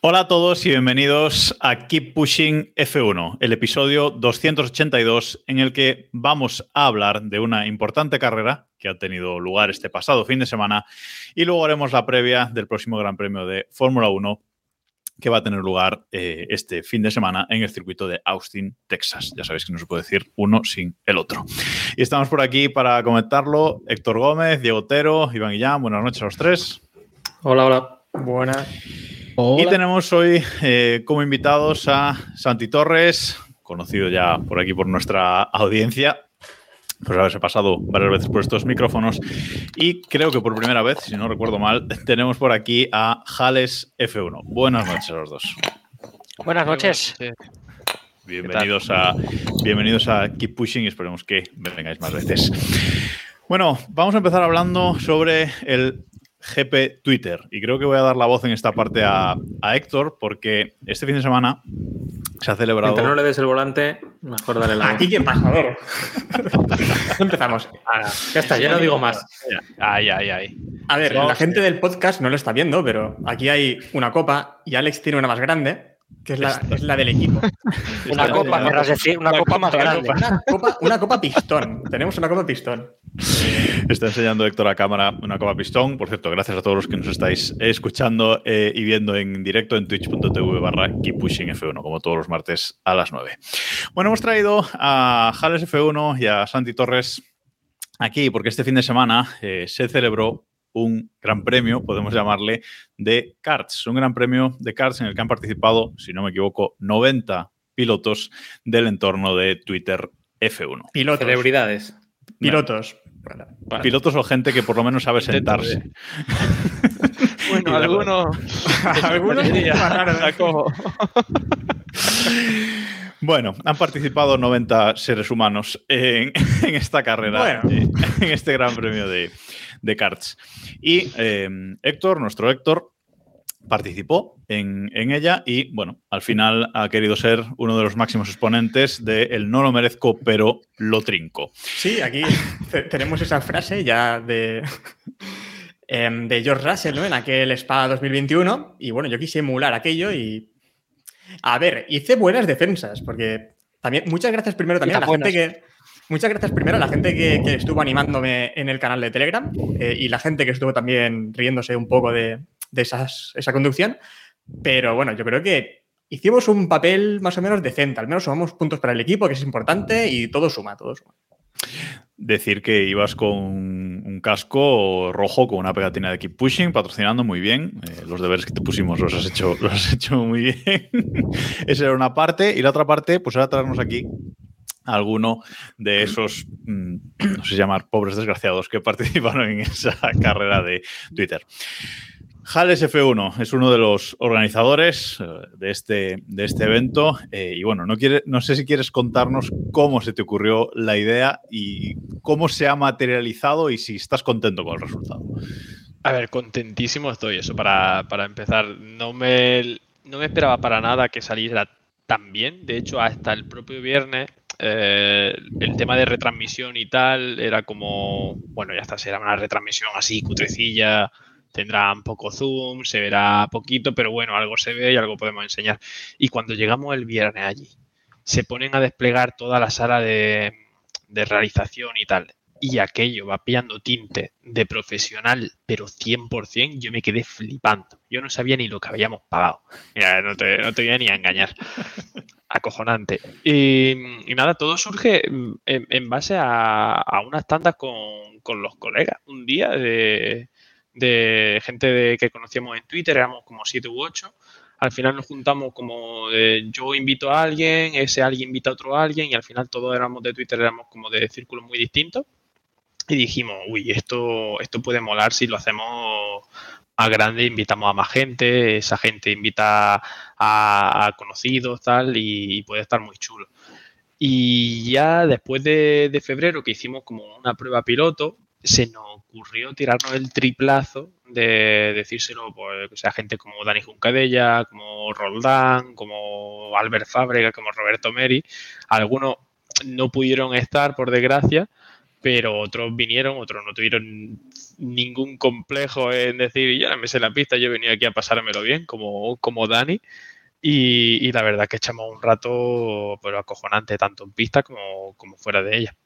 Hola a todos y bienvenidos a Keep Pushing F1, el episodio 282 en el que vamos a hablar de una importante carrera que ha tenido lugar este pasado fin de semana y luego haremos la previa del próximo Gran Premio de Fórmula 1 que va a tener lugar eh, este fin de semana en el circuito de Austin, Texas. Ya sabéis que no se puede decir uno sin el otro. Y estamos por aquí para comentarlo. Héctor Gómez, Diego Otero, Iván Guillán, buenas noches a los tres. Hola, hola. Buenas. Y tenemos hoy eh, como invitados a Santi Torres, conocido ya por aquí por nuestra audiencia, pues haberse pasado varias veces por estos micrófonos. Y creo que por primera vez, si no recuerdo mal, tenemos por aquí a Jales F1. Buenas noches a los dos. Buenas noches. Bienvenidos a, bienvenidos a Keep Pushing y esperemos que vengáis más veces. Bueno, vamos a empezar hablando sobre el GP Twitter. Y creo que voy a dar la voz en esta parte a, a Héctor, porque este fin de semana se ha celebrado. Mientras no le des el volante, mejor dale la. Aquí, ¿qué pasa? A ver. Empezamos. Ah, Ya está, ya no digo más. Ay, ay, ay. A ver, la gente del podcast no lo está viendo, pero aquí hay una copa y Alex tiene una más grande, que es la, es la del equipo. Una Esta- copa, querrás decir, una copa más grande. Una copa, una copa pistón. Tenemos una copa pistón. Está enseñando Héctor a cámara una copa pistón. Por cierto, gracias a todos los que nos estáis escuchando eh, y viendo en directo en twitch.tv barra Keep Pushing F1, como todos los martes a las 9. Bueno, hemos traído a Jales F1 y a Santi Torres aquí porque este fin de semana eh, se celebró un gran premio, podemos llamarle, de karts. Un gran premio de karts en el que han participado, si no me equivoco, 90 pilotos del entorno de Twitter F1. Pilotos. Celebridades. Pilotos. Bueno, Pilotos o gente que por lo menos sabe sentarse. Bueno, algunos. Algunos. Bueno, han participado 90 seres humanos en, en esta carrera, Bueno. en este gran premio de, de karts. Y eh, Héctor, nuestro Héctor, participó en, en ella y, bueno, al final ha querido ser uno de los máximos exponentes de el no lo merezco, pero lo trinco. Sí, aquí te- tenemos esa frase ya de, em, de George Russell, ¿no? En aquel Spa 2021. Y bueno, yo quise emular aquello y. A ver, hice buenas defensas, porque también. Muchas gracias primero también a la gente que. Muchas gracias primero a la gente que, estuvo animándome en el canal de Telegram eh, y la gente que estuvo también riéndose un poco de, esa conducción. Pero bueno, yo creo que hicimos un papel más o menos decente. Al menos sumamos puntos para el equipo, que es importante, y todo suma, todo suma. Decir que ibas con un casco rojo con una pegatina de Keep Pushing, patrocinando muy bien. Eh, los deberes que te pusimos los has hecho, los has hecho muy bien. Esa era una parte. Y la otra parte, pues era traernos aquí alguno de esos, mm, no sé llamar pobres desgraciados que participaron en esa carrera de Twitter. Jales F1 es uno de los organizadores eh, de este, de este evento eh, y bueno, no, quiere, no sé si quieres contarnos cómo se te ocurrió la idea y cómo se ha materializado y si estás contento con el resultado. A ver, contentísimo estoy. Eso para, para empezar. No me, no me esperaba para nada que saliera tan bien. De hecho, hasta el propio viernes, eh, el tema de retransmisión y tal era como, bueno, ya está, será una retransmisión así, cutrecilla. Tendrá poco zoom, se verá poquito, pero bueno, algo se ve y algo podemos enseñar. Y cuando llegamos el viernes allí, se ponen a desplegar toda la sala de, de realización y tal y aquello va pillando tinte de profesional, pero 100%, yo me quedé flipando. Yo no sabía ni lo que habíamos pagado. Mira, no te, no te voy a ni a engañar. Acojonante. Y, y nada, todo surge en, en base a, a unas tandas con, con los colegas. Un día de, de gente de- que conocíamos en Twitter, éramos como siete u ocho. Al final nos juntamos como de, yo invito a alguien, ese alguien invita a otro alguien y al final todos éramos de Twitter, éramos como de círculos muy distintos. Y dijimos, uy, esto, esto puede molar si lo hacemos más grande, invitamos a más gente, esa gente invita a, conocidos, tal, y, puede estar muy chulo. Y ya después de, febrero, que hicimos como una prueba piloto, se nos ocurrió tirarnos el triplazo de decírselo pues, a gente como Dani Juncadella, como Roldán, como Albert Fábrega, como Roberto Meri. Algunos no pudieron estar, por desgracia, pero otros vinieron, otros no tuvieron ningún complejo en decir, ya me sé la pista, yo he venido aquí a pasármelo bien, como, como Dani. Y, y la verdad que echamos un rato pero acojonante, tanto en pista como, como fuera de ella.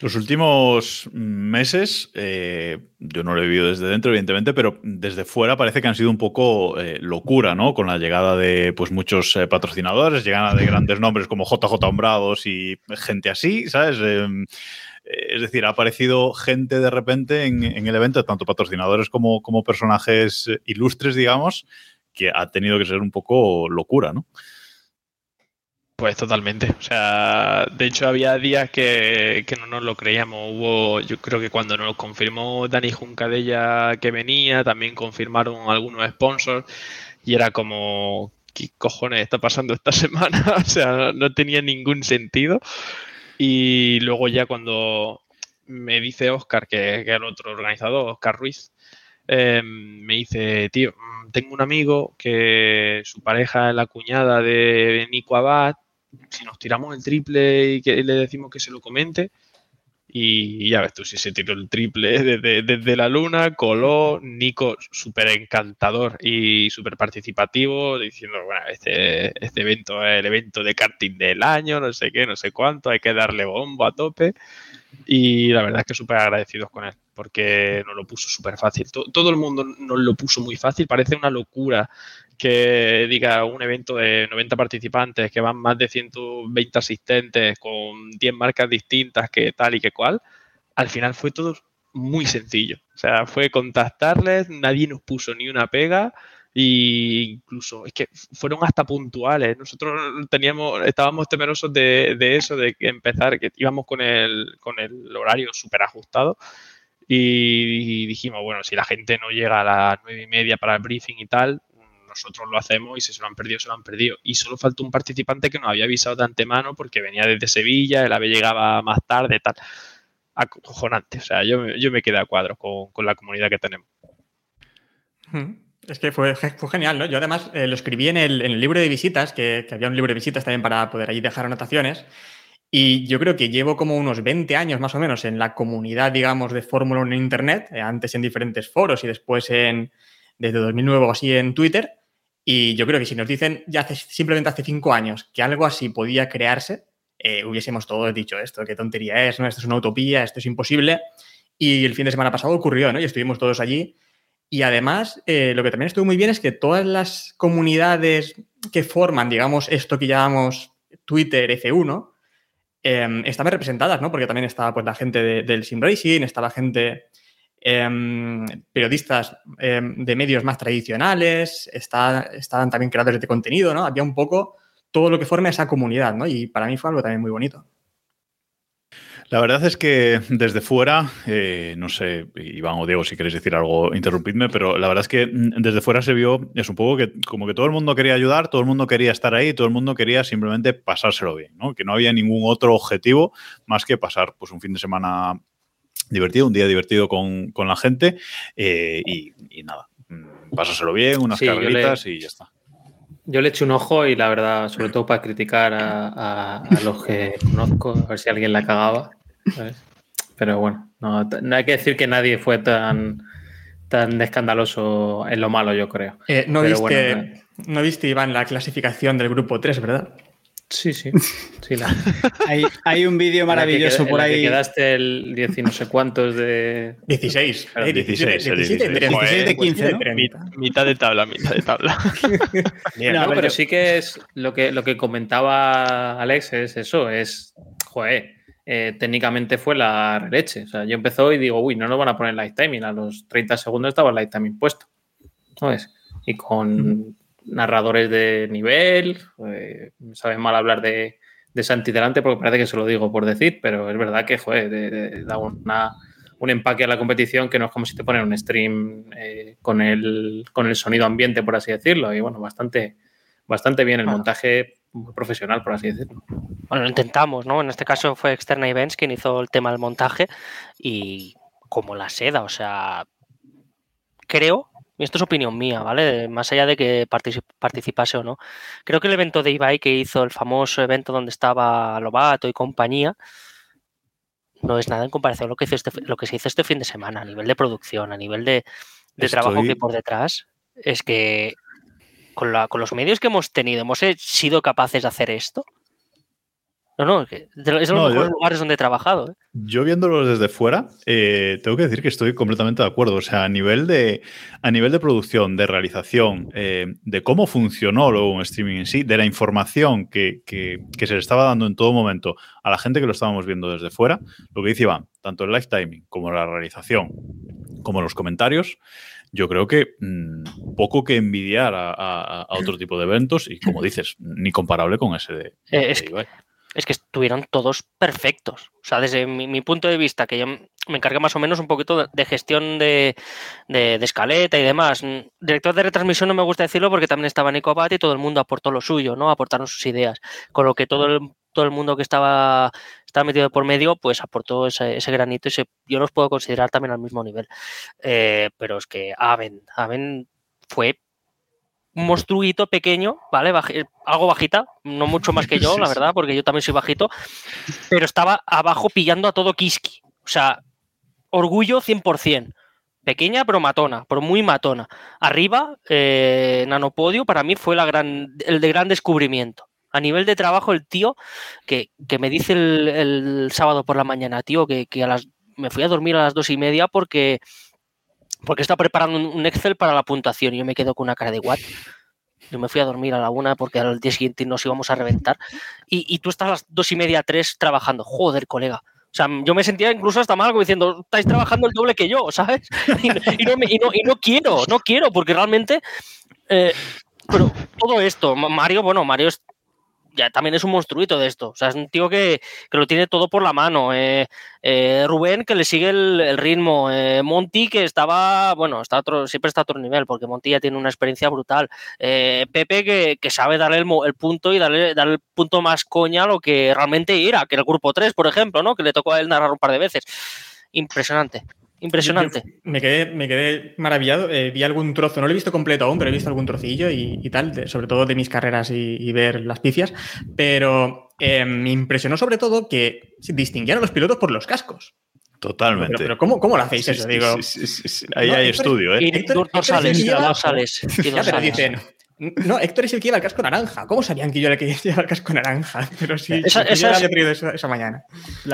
Los últimos meses, eh, yo no lo he vivido desde dentro, evidentemente, pero desde fuera parece que han sido un poco eh, locura, ¿no? Con la llegada de pues, muchos eh, patrocinadores, llegada de grandes nombres como JJ Hombrados y gente así, ¿sabes? Em, es decir, ha aparecido gente de repente en, el evento, tanto patrocinadores como, personajes ilustres, digamos, que ha tenido que ser un poco locura, ¿no? Pues totalmente. O sea, de hecho había días que, que, no nos lo creíamos. Hubo, yo creo que cuando nos confirmó Dani Juncadella que venía, también confirmaron algunos sponsors y era como, ¿qué cojones está pasando esta semana? o sea, no tenía ningún sentido. Y luego ya cuando me dice Oscar, que, que el otro organizador, Oscar Ruiz, eh, me dice, tío, tengo un amigo que su pareja es la cuñada de Nico Abad, si nos tiramos el triple y que le decimos que se lo comente, y ya ves tú, si se tiró el triple desde, la luna, coló, Nico súper encantador y súper participativo, diciendo, bueno, este, este evento es el evento de karting del año, no sé qué, no sé cuánto, hay que darle bombo a tope. Y la verdad es que súper agradecidos con él, porque nos lo puso súper fácil. Todo, todo el mundo nos lo puso muy fácil, parece una locura que diga un evento de 90 participantes, que van más de 120 asistentes, con 10 marcas distintas, que tal y que cual, al final fue todo muy sencillo. O sea, fue contactarles, nadie nos puso ni una pega y incluso es que fueron hasta puntuales. Nosotros teníamos, estábamos temerosos de, de eso, de empezar, que íbamos con el, con el horario súper ajustado. Y dijimos, bueno, si la gente no llega a las nueve y media para el briefing y tal, nosotros lo hacemos y si se lo han perdido, se lo han perdido. Y solo faltó un participante que nos había avisado de antemano porque venía desde Sevilla, el ave llegaba más tarde, tal. Acojonante. O sea, yo, yo me quedé a cuadro con, con la comunidad que tenemos. Es que fue, fue genial, ¿no? Yo además eh, lo escribí en el, en el, libro de visitas, que, había un libro de visitas también para poder ahí dejar anotaciones. Y yo creo que llevo como unos 20 años más o menos en la comunidad, digamos, de Fórmula 1 en Internet, eh, antes en diferentes foros y después en, desde 2009 o así en Twitter. Y yo creo que si nos dicen ya hace, simplemente hace cinco años que algo así podía crearse, eh, hubiésemos todos dicho esto, qué tontería es, ¿no? esto es una utopía, esto es imposible. Y el fin de semana pasado ocurrió, ¿no? Y estuvimos todos allí. Y además, eh, lo que también estuvo muy bien es que todas las comunidades que forman, digamos, esto que llamamos Twitter F1, eh, estaban representadas, ¿no? Porque también estaba pues, la gente de, del Sim Racing, estaba gente eh, periodistas eh, de medios más tradicionales, está, estaban también creadores de contenido, ¿no? Había un poco todo lo que forma esa comunidad, ¿no? Y para mí fue algo también muy bonito. La verdad es que desde fuera, eh, no sé, Iván o Diego, si queréis decir algo, interrumpidme, pero la verdad es que desde fuera se vio, es un poco que como que todo el mundo quería ayudar, todo el mundo quería estar ahí, todo el mundo quería simplemente pasárselo bien, ¿no? Que no había ningún otro objetivo más que pasar pues un fin de semana divertido, un día divertido con, con la gente eh, y, y, nada, pásárselo bien, unas sí, carreritas le, y ya está. Yo le eché un ojo y la verdad, sobre todo para criticar a, a, a los que conozco, a ver si alguien la cagaba. ¿sabes? Pero bueno, no, no, hay que decir que nadie fue tan, tan escandaloso en lo malo, yo creo. Eh, no, viste, bueno, no viste, Iván, la clasificación del grupo 3, ¿verdad? Sí, sí. sí la... hay, hay, un vídeo maravilloso queda, por ahí. Que quedaste el 10 y no sé cuántos de. 16. Eh, 16, 16, 16, 16 de 15. ¿no? Mitad de tabla, mitad de tabla. Bien, no, no, pero yo... sí que es lo que, lo que comentaba Alex, es eso, es. Joder. Eh, técnicamente fue la leche. O sea, yo empezó y digo, uy, no nos van a poner light timing. A los 30 segundos estaba el light timing puesto. ¿Sabes? Y con narradores de nivel, eh, saben mal hablar de, de Santi delante, porque parece que se lo digo por decir, pero es verdad que, joder, da una, un empaque a la competición que no es como si te ponen un stream eh, con, el, con el sonido ambiente, por así decirlo. Y bueno, bastante, bastante bien el montaje profesional, por así decirlo. Bueno, lo intentamos, ¿no? En este caso fue Externa Events quien hizo el tema del montaje y como la seda, o sea, creo, esto es opinión mía, ¿vale? Más allá de que participase o no, creo que el evento de Ibai que hizo el famoso evento donde estaba Lobato y compañía, no es nada en comparación a lo que, hizo este, lo que se hizo este fin de semana, a nivel de producción, a nivel de, trabajo que por detrás, es que con, la, con los medios que hemos tenido, hemos sido capaces de hacer esto. No, no, es de los mejores lugares donde he trabajado. ¿eh? Yo viéndolo desde fuera, eh, tengo que decir que estoy completamente de acuerdo. O sea, a nivel de, a nivel de producción, de realización, eh, de cómo funcionó luego un streaming en sí, de la información que, que, se le estaba dando en todo momento a la gente que lo estábamos viendo desde fuera, lo que dice Iván, tanto el live timing como la realización, como los comentarios, yo creo que mm, poco que envidiar a, otro tipo de eventos y, como dices, ni comparable con ese de, de es que estuvieron todos perfectos. O sea, desde mi, punto de vista, que yo me encargué más o menos un poquito de, gestión de, escaleta y demás. Mm, director de retransmisión no me gusta decirlo porque también estaba Nico Abad y todo el mundo aportó lo suyo, ¿no? Aportaron sus ideas. Con lo que todo el, todo el mundo que estaba, estaba metido por medio, pues aportó ese, granito y yo los puedo considerar también al mismo nivel. Eh, pero es que Aven, Aven fue un monstruito pequeño, ¿vale? algo bajita, no mucho más que yo, la verdad, porque yo también soy bajito, pero estaba abajo pillando a todo Kiski. O sea, orgullo 100%. Pequeña pero matona, pero muy matona. Arriba, eh, Nanopodio para mí fue la gran, el de gran descubrimiento. A nivel de trabajo, el tío que, me dice el, sábado por la mañana, tío, que, a las, me fui a dormir a las dos y media porque porque estaba preparando un Excel para la puntuación y yo me quedo con una cara de what. Yo me fui a dormir a la una porque al día siguiente nos íbamos a reventar. Y, tú estás a las dos y media, tres trabajando. Joder, colega. O sea, yo me sentía incluso hasta mal diciendo, estáis trabajando el doble que yo, ¿sabes? Y, no, y no, quiero, no quiero, porque realmente. Eh, pero todo esto, Mario, bueno, Mario es ya también es un monstruito de esto. O sea, es un tío que, lo tiene todo por la mano. Eh, eh, Rubén, que le sigue el, ritmo. Eh, Monty, que estaba, bueno, está otro, siempre está a otro nivel, porque Monty ya tiene una experiencia brutal. Pepe, que, sabe darle el, punto y darle, darle, el punto más coña a lo que realmente era, que el grupo 3, por ejemplo, ¿no? Que le tocó a él narrar un par de veces. Impresionante. Impresionante. me, quedé, me quedé maravillado. Eh, vi algún trozo, no lo he visto completo aún, pero he visto algún trocillo y, tal, sobre todo de mis carreras y, ver las pifias. Pero eh, me impresionó sobre todo que distinguieron a los pilotos por los cascos. Totalmente. Pero, ¿cómo, ¿cómo, lo hacéis eso? Digo, Ahí hay estudio, ¿eh? Y tú no sales, no sales. Ya, pero dicen, no, Héctor es el que lleva el casco naranja. ¿Cómo sabían que yo era el que lleva el casco naranja? Pero sí, esa, yo esas, había traído esa, mañana.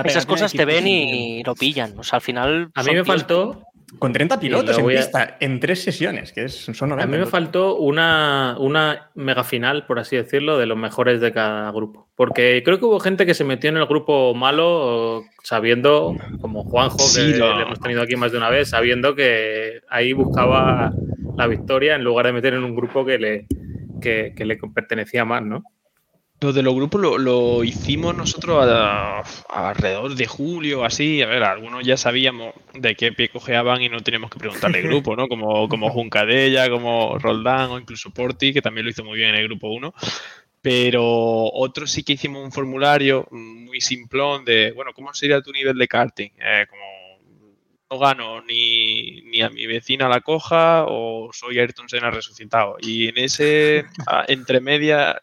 esas cosas te ven y lo pillan. O sea, al final. A mí me faltó. Con 30 pilotos en pista, en tres sesiones, que es, son 90. A mí me faltó una, una mega final, por así decirlo, de los mejores de cada grupo. Porque creo que hubo gente que se metió en el grupo malo sabiendo, como Juanjo, que lo... hemos tenido aquí más de una vez, sabiendo que ahí buscaba la victoria en lugar de meter en un grupo que le, que, le pertenecía más, ¿no? Lo de los grupos lo, hicimos nosotros alrededor de julio, así. A ver, algunos ya sabíamos de qué pie cojeaban y no teníamos que preguntarle grupo, ¿no? Como, como Juncadella, como Roldán o incluso Porti, que también lo hizo muy bien en el grupo 1. Pero otros sí que hicimos un formulario muy simplón de, bueno, ¿cómo sería tu nivel de karting? Eh, como no gano ni, ni, a mi vecina la coja o soy Ayrton Senna resucitado. Y en ese entre media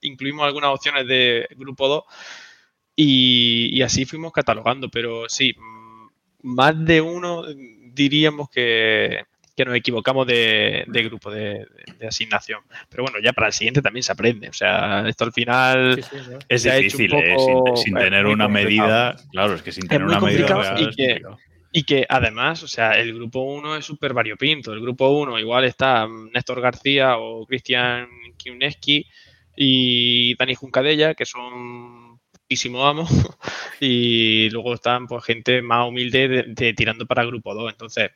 incluimos algunas opciones de grupo 2 y, así fuimos catalogando. Pero sí, más de uno diríamos que, nos equivocamos de, grupo de, asignación. Pero bueno, ya para el siguiente también se aprende. O sea, esto al final es difícil, ¿eh? sin, tener una medida. Claro, es que sin tener una medida. y que, y que además, o sea, el grupo 1 es súper variopinto. El grupo 1 igual está Néstor García o Cristian Kiuneski y Dani Juncadella, que son poquísimo amos. y luego están pues gente más humilde de, tirando para grupo 2. Entonces,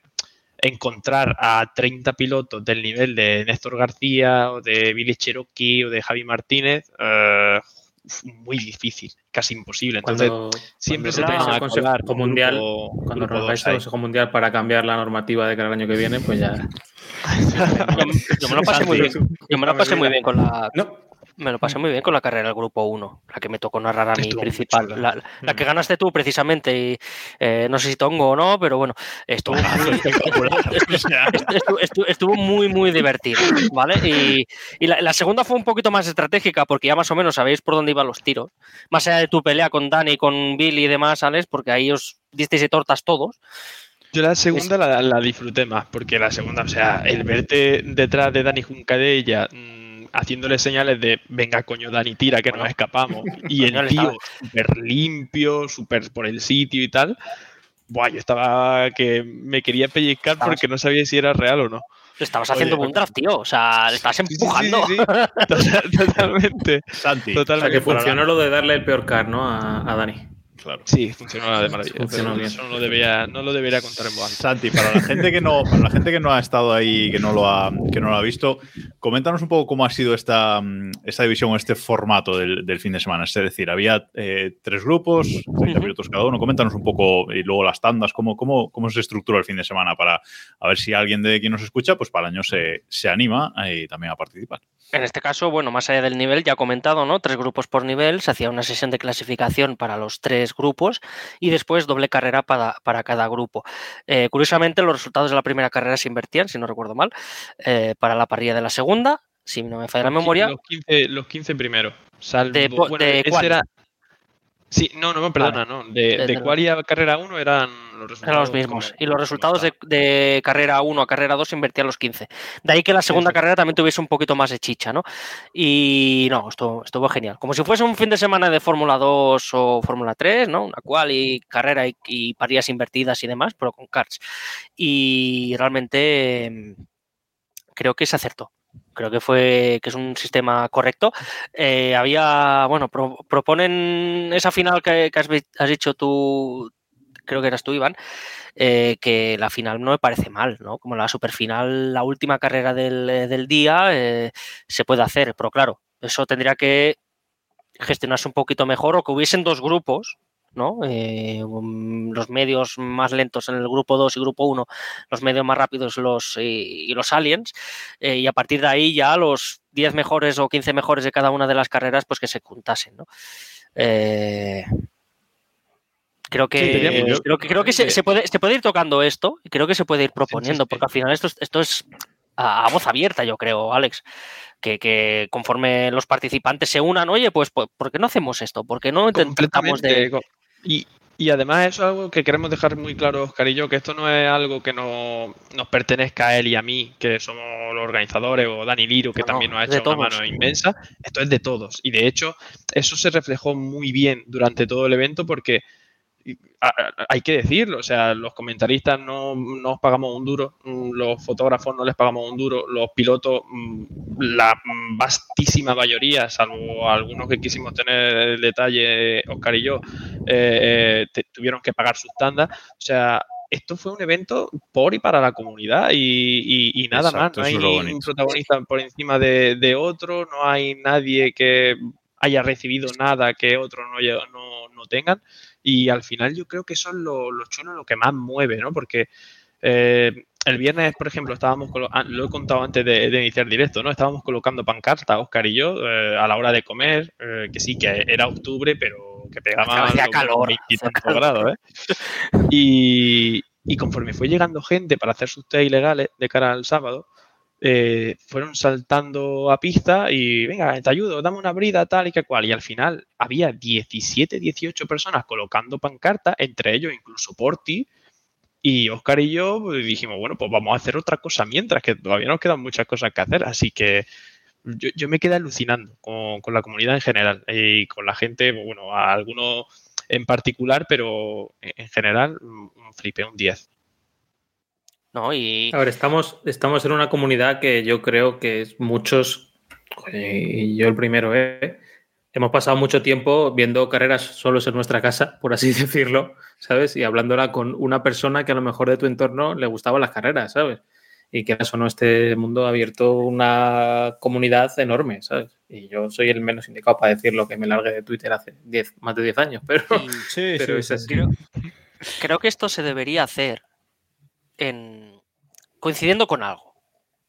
encontrar a 30 pilotos del nivel de Néstor García o de Billy Cherokee o de Javi Martínez, eh, muy difícil, casi imposible. Entonces, siempre se tiene un consejo mundial, cuando el Consejo Mundial para cambiar la normativa de cada año que viene, pues ya. yo, me lo pasé muy bien. Yo me lo pasé muy bien con la. Me lo pasé muy bien con la carrera del grupo 1, la que me tocó narrar a mí principal. la, que ganaste tú precisamente, y eh, no sé si tongo o no, pero bueno, estuvo, muy, estuvo, muy, muy divertido. ¿vale? Y, la, segunda fue un poquito más estratégica porque ya más o menos sabéis por dónde iban los tiros. Más allá de tu pelea con Dani, con Billy y demás, Alex, porque ahí os disteis de tortas todos. Yo la segunda la, disfruté más, porque la segunda, o sea, el verte detrás de Dani Juncadella haciéndole señales de venga coño Dani, tira que nos escapamos. Y el tío súper limpio, súper por el sitio y tal. Buah, yo estaba que me quería pellizcar porque no sabía si era real o no. estabas haciendo un draft, tío. O sea, le estabas empujando. totalmente. Santi. Totalmente. O sea, que funcionó lo de darle el peor car, ¿no? A, a Dani. Sí, funcionó de maravilla. Eso no lo, debería, no lo debería contar en voz Santi, para la gente que no, para la gente que no ha estado ahí, que no lo ha, que no lo ha visto, coméntanos un poco cómo ha sido esta, esta división o este formato del, del, fin de semana. Es decir, había eh, tres grupos, 30 minutos cada uno. Coméntanos un poco y luego las tandas, cómo, cómo, cómo se estructura el fin de semana para a ver si alguien de quien nos escucha, pues para el año se, se anima y también a participar. En este caso, bueno, más allá del nivel, ya comentado, ¿no? Tres grupos por nivel, se hacía una sesión de clasificación para los tres grupos y después doble carrera para, para cada grupo. Eh, curiosamente, los resultados de la primera carrera se invertían, si no recuerdo mal, eh, para la parrilla de la segunda, si no me falla la memoria. Los 15, los 15 primeros. Salvo, de, Era, Sí, no, no, perdona, no. De, de, cuál carrera 1 eran los resultados. Eran los mismos. y los resultados de, carrera 1 a carrera 2 se invertían los 15. De ahí que la segunda carrera también tuviese un poquito más de chicha, ¿no? Y no, estuvo, estuvo genial. Como si fuese un fin de semana de Fórmula 2 o Fórmula 3, ¿no? Una cual y carrera y, y parías invertidas y demás, pero con karts. Y realmente mm, creo que se acertó creo que fue que es un sistema correcto. Eh, había, bueno, proponen esa final que, has, dicho tú, creo que eras tú, Iván, eh, que la final no me parece mal, ¿no? Como la superfinal, la última carrera del, del día, eh, se puede hacer, pero claro, eso tendría que gestionarse un poquito mejor o que hubiesen dos grupos ¿no? Eh, um, los medios más lentos en el grupo 2 y grupo 1, los medios más rápidos los, y, los aliens, eh, y a partir de ahí ya los 10 mejores o 15 mejores de cada una de las carreras, pues que se juntasen, ¿no? Eh, creo que, creo que, creo que se, puede, se puede ir tocando esto y creo que se puede ir proponiendo, porque al final esto, esto es a, voz abierta, yo creo, Alex. Que, conforme los participantes se unan, oye, pues, pues ¿por qué no hacemos esto? ¿Por qué no intentamos de, y, además eso es algo que queremos dejar muy claro, Oscar y yo, que esto no es algo que no, nos pertenezca a él y a mí, que somos los organizadores, o Dani Liro, que también nos ha hecho una mano inmensa. Esto es de todos. Y de hecho, eso se reflejó muy bien durante todo el evento porque hay que decirlo, o sea, los comentaristas no nos pagamos un duro, mm, los fotógrafos no les pagamos un duro, los pilotos, mm, la vastísima mayoría, salvo algunos que quisimos tener el detalle, Oscar y yo, eh, eh, tuvieron que pagar sus tandas. O sea, esto fue un evento por y para la comunidad y, nada más. No hay un protagonista por encima de, otro, no hay nadie que haya recibido nada que otros no, no, no tengan. Y al final yo creo que eso es lo, lo chulo, lo que más mueve, ¿no? Porque eh, el viernes, por ejemplo, estábamos, ah, lo he contado antes de, iniciar directo, ¿no? Estábamos colocando pancartas, Oscar y yo, eh, a la hora de comer, eh, que sí, que era octubre, pero que pegaba calor, grados, ¿eh? Y, y conforme fue llegando gente para hacer sus test ilegales de cara al sábado, eh, fueron saltando a pista y venga, te ayudo, dame una brida, tal y que cual. Y al final había 17, 18 personas colocando pancartas, entre ellos incluso Porti. Y Oscar y yo pues, dijimos, bueno, pues vamos a hacer otra cosa mientras, que todavía nos quedan muchas cosas que hacer. Así que yo, me quedé alucinando con, con, la comunidad en general y con la gente, bueno, a algunos en particular, pero en general, un flipe, un 10. Y... A ver, estamos, estamos en una comunidad que yo creo que es muchos, y yo el primero, ¿eh? hemos pasado mucho tiempo viendo carreras solos en nuestra casa, por así decirlo, ¿sabes? Y hablándola con una persona que a lo mejor de tu entorno le gustaban las carreras, ¿sabes? Y que eso no, este mundo ha abierto una comunidad enorme, ¿sabes? Y yo soy el menos indicado para decir lo que me largue de Twitter hace 10, más de 10 años, pero, sí, pero es así. Creo, creo, que esto se debería hacer en, coincidiendo con algo,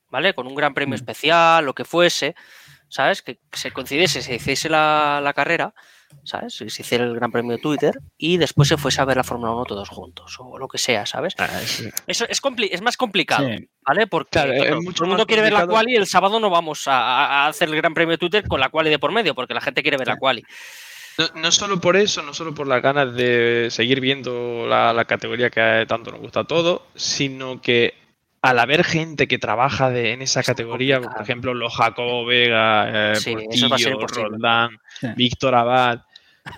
¿vale? Con un gran premio mm. especial, lo que fuese, ¿sabes? Que se coincidiese, se hiciese la, la carrera ¿sabes? Si se hiciera el Gran Premio de Twitter y después se fuese a ver la Fórmula 1 todos juntos o lo que sea, ¿sabes? Ah, Eso es, es, más complicado, ¿vale? Porque todo el mundo quiere ver la quali y el sábado no vamos a, hacer el Gran Premio de Twitter con la quali de por medio, porque la gente quiere ver la quali. No, solo por eso, no solo por las ganas de seguir viendo la, categoría que tanto nos gusta a todos, sino que al haber gente que trabaja de, en esa categoría, por ejemplo, los Jacobo Vega, eh, Portillo, Roldán, Víctor Abad,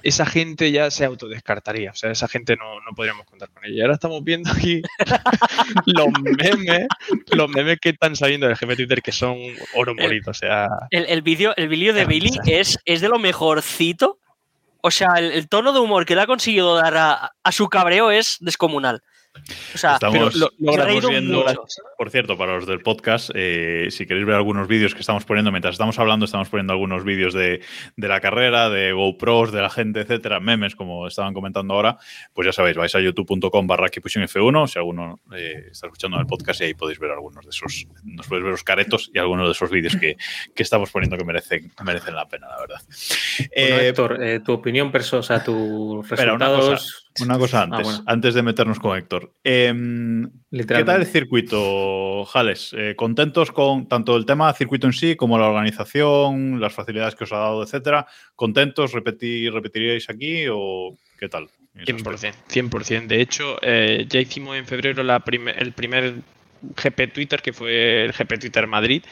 esa gente ya se autodescartaría. O sea, esa gente no, no podríamos contar con ella. Y ahora estamos viendo aquí los memes, los memes que están saliendo del jefe de Twitter que son oro molido. O sea. El, el vídeo el de Billy es, es de lo mejorcito. O sea, el, tono de humor que le ha conseguido dar a, a su cabreo es descomunal. O sea, estamos, lo, viendo, por cierto, para los del podcast, eh, si queréis ver algunos vídeos que estamos poniendo mientras estamos hablando, estamos poniendo algunos vídeos de, la carrera, de GoPros, de la gente, etcétera, memes, como estaban comentando ahora, pues ya sabéis, vais a youtube.com barra F1, si alguno eh, está escuchando el podcast y ahí podéis ver algunos de esos, nos podéis ver los caretos y algunos de esos vídeos que, estamos poniendo que merecen, merecen la pena, la verdad. Eh, Héctor, tu opinión personal, o sea, tus resultados... Una cosa ah, antes, antes de meternos con Héctor. Em, ¿Qué tal el circuito, Jales? Eh, ¿Contentos con tanto el tema circuito en sí como la organización, las facilidades que os ha dado, etcétera? ¿Contentos? ¿Repetir, ¿Repetiríais aquí o qué tal? 100%, 100%. De hecho, eh, ya hicimos en febrero la el primer GP Twitter, que fue el GP Twitter Madrid,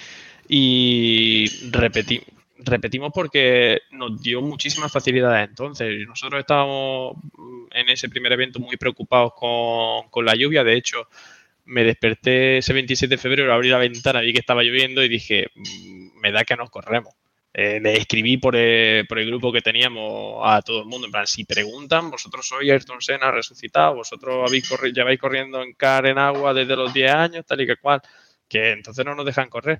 y repetí, repetimos porque nos dio muchísimas facilidades entonces. Nosotros estábamos en ese primer evento muy preocupados con, la lluvia. De hecho, me desperté ese 27 de febrero, abrí la ventana, vi que estaba lloviendo y dije, mm, me da que nos corremos. Eh, le escribí por el, por el, grupo que teníamos a todo el mundo, en plan, si preguntan, vosotros sois Ayrton Senna resucitado, vosotros habéis lleváis corriendo en car en agua desde los 10 años, tal y que cual, que entonces no nos dejan correr.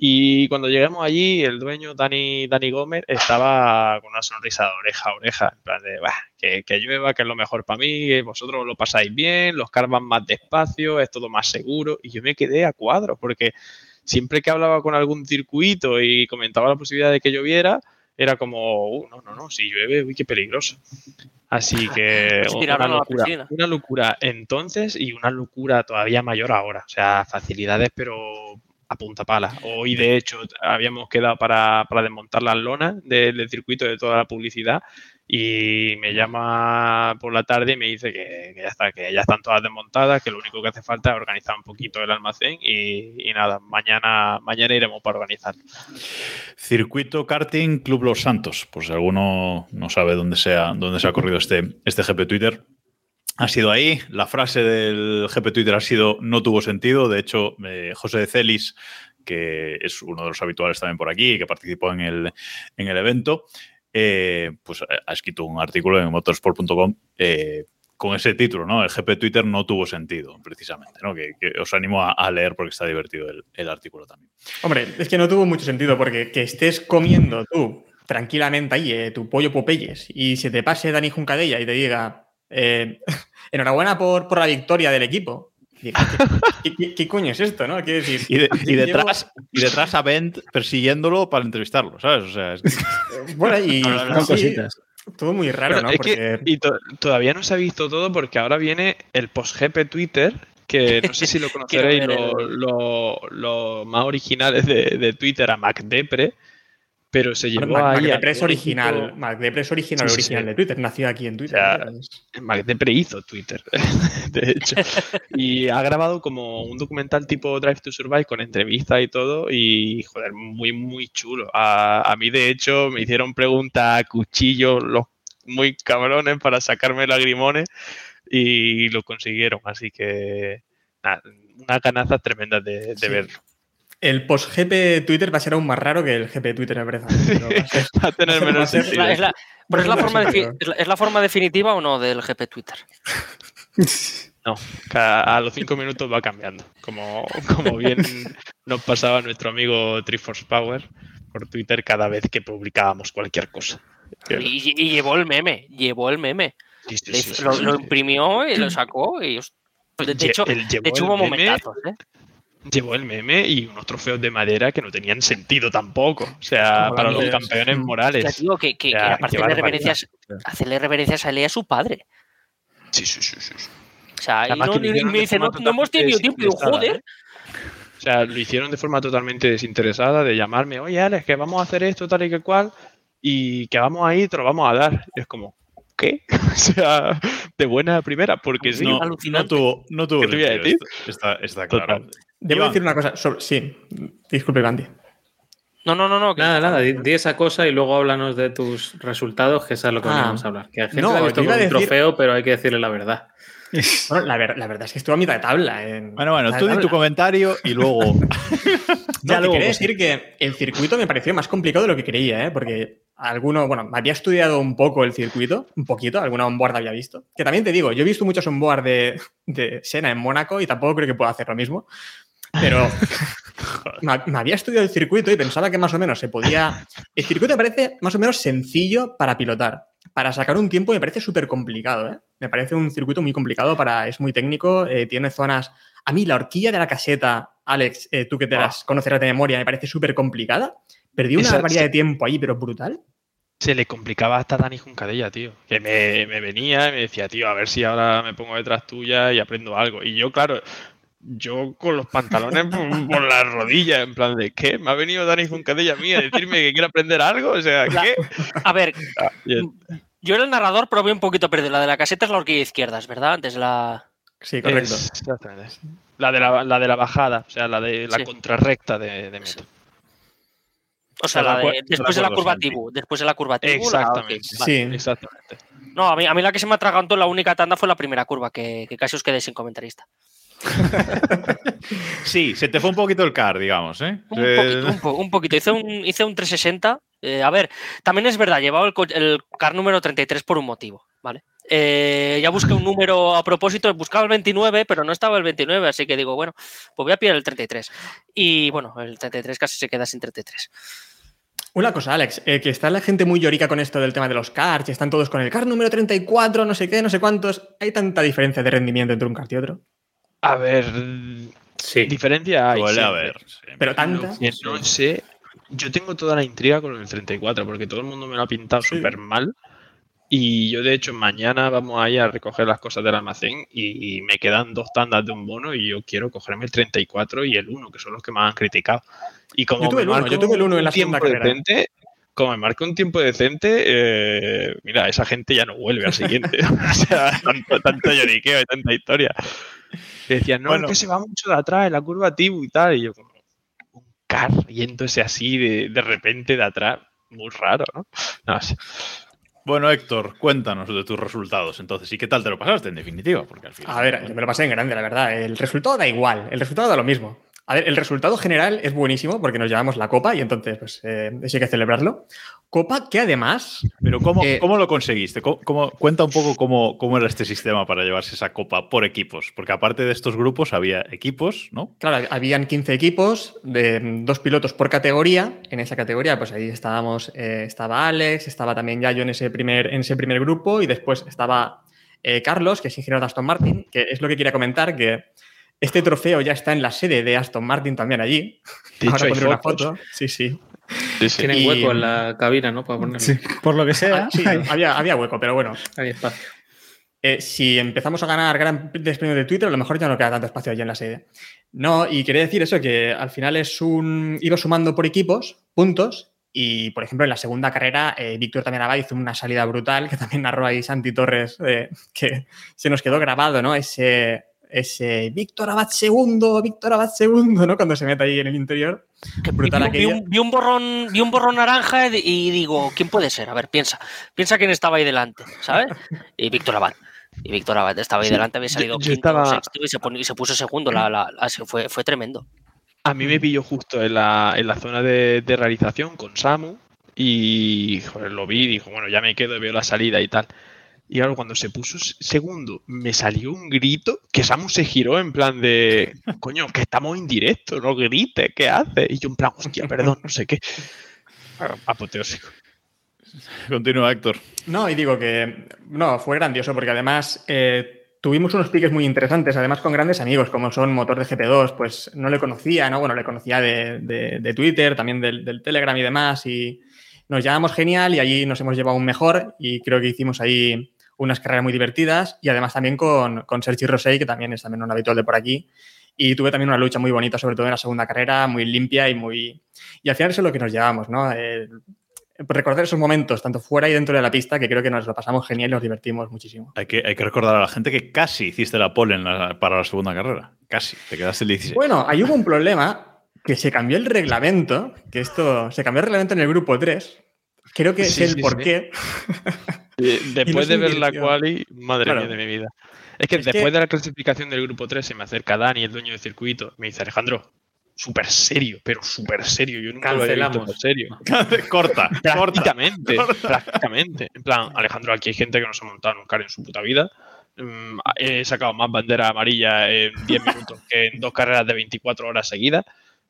Y cuando llegamos allí, el dueño, Dani, Dani Gómez, estaba con una sonrisa de oreja a oreja, en plan de, que, que, llueva, que es lo mejor para mí, vosotros lo pasáis bien, los cars van más despacio, es todo más seguro. Y yo me quedé a cuadro, porque siempre que hablaba con algún circuito y comentaba la posibilidad de que lloviera, era como, uh, no, no, no, si llueve, uy, qué peligroso. Así que una locura, una locura entonces y una locura todavía mayor ahora. O sea, facilidades, pero a punta pala. Hoy, de hecho, habíamos quedado para, desmontar las lonas del, circuito de toda la publicidad y me llama por la tarde y me dice que, ya está, que ya están todas desmontadas, que lo único que hace falta es organizar un poquito el almacén y, nada, mañana, mañana iremos para organizar. Circuito Karting Club Los Santos, por si alguno no sabe dónde se ha, dónde se ha corrido este, este GP Twitter, ha sido ahí. La frase del GP Twitter ha sido no tuvo sentido. De hecho, eh, José de Celis, que es uno de los habituales también por aquí y que participó en el, en el evento, eh, pues eh, ha escrito un artículo en motorsport.com con ese título, ¿no? El GP Twitter no tuvo sentido, precisamente, ¿no? Que, os animo a, leer porque está divertido el, artículo también. Hombre, es que no tuvo mucho sentido porque que estés comiendo tú tranquilamente ahí tu pollo Popeyes y se te pase Dani Juncadella y te diga eh, enhorabuena por, por, la victoria del equipo. ¿Qué, coño es esto, no? decir. Y, detrás, y detrás a Bent persiguiéndolo para entrevistarlo, ¿sabes? O sea, Bueno, y Todo muy raro, ¿no? y todavía no se ha visto todo porque ahora viene el post-GP Twitter, que no sé si lo conoceréis, los más originales de, de Twitter a MacDepre pero se llevó Mac, ahí. MacDepre es original. MacDepre es original, original de Twitter. Nació aquí en Twitter. O hizo Twitter, de hecho. y ha grabado como un documental tipo Drive to Survive con entrevistas y todo. Y, joder, muy, muy chulo. A, mí, de hecho, me hicieron preguntas a cuchillo los muy cabrones para sacarme lagrimones y lo consiguieron. Así que, nada, una ganaza tremenda de, de verlo. El post-GP Twitter va a ser aún más raro que el GP Twitter, me parece. va a tener menos sentido. Es la, pero es la, forma es la forma definitiva o no del GP Twitter. No, a los cinco minutos va cambiando. Como, como bien nos pasaba nuestro amigo Triforce Power, por Twitter cada vez que publicábamos cualquier cosa. Y, y llevó el meme, llevó el meme. lo, lo, imprimió y lo sacó y de, de hecho, de hecho hubo momentazos, ¿eh? Llevó el meme y unos trofeos de madera que no tenían sentido tampoco. O sea, para los campeones morales. Ya digo que, que, o sea, que hacerle, reverencias, hacerle reverencias a él y a su padre. Sí, sí, sí. sí. O sea, y, no, y me dice, no, no, hemos tenido tiempo. Joder. ¿eh? O sea, lo hicieron de forma totalmente desinteresada de llamarme, oye, Alex, que vamos a hacer esto, tal y que cual, y que vamos ahí, te lo vamos a dar. Y es como, ¿qué? o sea, de buena primera, porque sí. No, no tuvo, no tuvo ¿Qué te voy a decir? Está, está claro. Total. Debo decir una cosa. Sobre, sí, disculpe, Gandhi. No, no, no, no. Nada, nada, di, di, esa cosa y luego háblanos de tus resultados, que es a lo que ah, vamos a hablar. Que la gente no, ha visto con decir... un trofeo, pero hay que decirle la verdad. Bueno, la, ver, la, verdad es que estuvo a mitad de tabla. En bueno, bueno, tú di tu comentario y luego. ya no, luego quería decir que el circuito me pareció más complicado de lo que creía, ¿eh? porque alguno, bueno, había estudiado un poco el circuito, un poquito, alguna onboard había visto. Que también te digo, yo he visto muchos onboard de, de Sena en Mónaco y tampoco creo que pueda hacer lo mismo. Pero me había estudiado el circuito y pensaba que más o menos se podía. El circuito me parece más o menos sencillo para pilotar. Para sacar un tiempo me parece súper complicado. ¿eh? Me parece un circuito muy complicado para. Es muy técnico, eh, tiene zonas. A mí la horquilla de la caseta, Alex, eh, tú que te las conocerás de memoria, me parece súper complicada. Perdí una Esa, variedad de tiempo ahí, pero brutal. Se le complicaba hasta Dani Juncadella, tío. Que me, me venía y me decía, tío, a ver si ahora me pongo detrás tuya y aprendo algo. Y yo, claro, yo con los pantalones por, por las rodillas, en plan de ¿qué? ¿Me ha venido Dani Juncadella a mí a decirme que quiere aprender algo? O sea, ¿qué? A ver, ah, yo era el narrador, pero voy un poquito perdido. La de la caseta es la horquilla izquierda, ¿verdad? Antes la. Sí, correcto. Es, la, de la, la, de la bajada, o sea, la de la sí. contrarrecta de, de. O sea, la de, después de la curva Tibu. Después de la curva Tibu. Exactamente. La, okay, vale. sí. Exactamente. No, a mí, a mí la que se me atragantó en la única tanda fue la primera curva, que, que casi os quedé sin comentarista. sí, se te fue un poquito el car, digamos. ¿eh? Un, poquito, un, po un poquito. Hice un, hice un 360. Eh, a ver, también es verdad, llevaba el, el, car número 33 por un motivo, ¿vale? Eh, ya busqué un número a propósito, buscaba el 29, pero no estaba el 29, así que digo, bueno, pues voy a pillar el 33. Y bueno, el 33 casi se queda sin 33. Una cosa, Alex, eh, que está la gente muy llorica con esto del tema de los cars, y están todos con el car número 34, no sé qué, no sé cuántos. ¿Hay tanta diferencia de rendimiento entre un kart y otro? A ver, sí. diferencia hay. Suele haber. Pero tanta. No, sé. Yo tengo toda la intriga con el 34, porque todo el mundo me lo ha pintado sí. súper mal. Y yo, de hecho, mañana vamos a ir a recoger las cosas del almacén y, y, me quedan dos tandas de un bono y yo quiero cogerme el 34 y el 1, que son los que me han criticado. Y como yo tuve el 1, yo tuve el 1 en la segunda decente, como me marca un tiempo decente, eh, mira, esa gente ya no vuelve al siguiente. o sea, tanto, tanto lloriqueo y tanta historia. Que decían, no, bueno. es que se va mucho de atrás en la curva Tibu y tal. Y yo, como, un car yéndose así de, de repente de atrás, muy raro, ¿no? No sé. Bueno, Héctor, cuéntanos de tus resultados entonces. ¿Y qué tal te lo pasaste en definitiva? Porque al final... A ver, yo me lo pasé en grande, la verdad. El resultado da igual, el resultado da lo mismo. A ver, el resultado general es buenísimo porque nos llevamos la copa y entonces, pues, eh, eso hay que celebrarlo. Copa que además. Pero, ¿cómo, eh, ¿cómo lo conseguiste? ¿Cómo, cómo, cuenta un poco cómo, cómo, era este sistema para llevarse esa copa por equipos. Porque aparte de estos grupos había equipos, ¿no? Claro, habían 15 equipos, de dos pilotos por categoría. En esa categoría, pues ahí estábamos, eh, estaba Alex, estaba también Yayo en ese primer, en ese primer grupo y después estaba eh, Carlos, que es ingeniero de Aston Martin, que es lo que quería comentar, que este trofeo ya está en la sede de Aston Martin también allí. De Ahora pondré una foto. Sí, sí. sí, sí. Tienen y... hueco en la cabina, ¿no? Para ponerlo. Sí, por lo que sea. Ah, sí, había, había, hueco, pero bueno. Hay espacio. Eh, si empezamos a ganar gran premios de Twitter, a lo mejor ya no queda tanto espacio allí en la sede. No, y quería decir eso, que al final es un... Iba sumando por equipos puntos y, por ejemplo, en la segunda carrera, eh, Víctor también Abad hizo una salida brutal, que también narró ahí Santi Torres, eh, que se nos quedó grabado, ¿no? Ese, ese Víctor Abad segundo, Víctor Abad segundo, ¿no? Cuando se mete ahí en el interior. Qué brutal vi, vi, un, vi, un, borrón, vi un borrón naranja y digo, ¿quién puede ser? A ver, piensa. Piensa quién estaba ahí delante, ¿sabes? Y Víctor Abad. Y Víctor Abad estaba ahí sí, delante, había salido yo, quinto, estaba... sexto y se, pon, y se, puso segundo. La, la, la, fue, fue tremendo. A mí me pilló justo en la, en la zona de, de realización con Samu y joder, lo vi y dijo, bueno, ya me quedo y veo la salida y tal. Y ahora cuando se puso segundo, me salió un grito que Samu se giró en plan de, coño, que estamos en directo, no grites, ¿qué haces? Y yo en plan, hostia, perdón, no sé qué. apoteósico. Continúa, Héctor. No, y digo que no, fue grandioso porque además eh, tuvimos unos piques muy interesantes, además con grandes amigos, como son Motor de GP2, pues no le conocía, ¿no? Bueno, le conocía de, Twitter, también del, Telegram y demás, y nos llevamos genial y allí nos hemos llevado un mejor y creo que hicimos ahí unas carreras muy divertidas y además también con, con Sergi Rosell, que también es también un habitual de por aquí. Y tuve también una lucha muy bonita, sobre todo en la segunda carrera, muy limpia y muy... Y al final eso es lo que nos llevamos, ¿no? recordar esos momentos, tanto fuera y dentro de la pista, que creo que nos lo pasamos genial y nos divertimos muchísimo. Hay que, hay que recordar a la gente que casi hiciste la pole para la segunda carrera. Casi, te quedaste el 16. Bueno, ahí hubo un problema que se cambió el reglamento, que esto se cambió el reglamento en el grupo 3. Creo que es el por qué. Después de ver la quali, madre mía de mi vida. Es que después de la clasificación del grupo 3 se me acerca Dani, el dueño del circuito, me dice, Alejandro, súper serio, pero súper serio. Yo nunca lo he visto serio. corta, prácticamente, prácticamente. En plan, Alejandro, aquí hay gente que no se ha montado nunca en su puta vida. Mm, he sacado más bandera amarilla en 10 minutos que en dos carreras de 24 horas seguidas.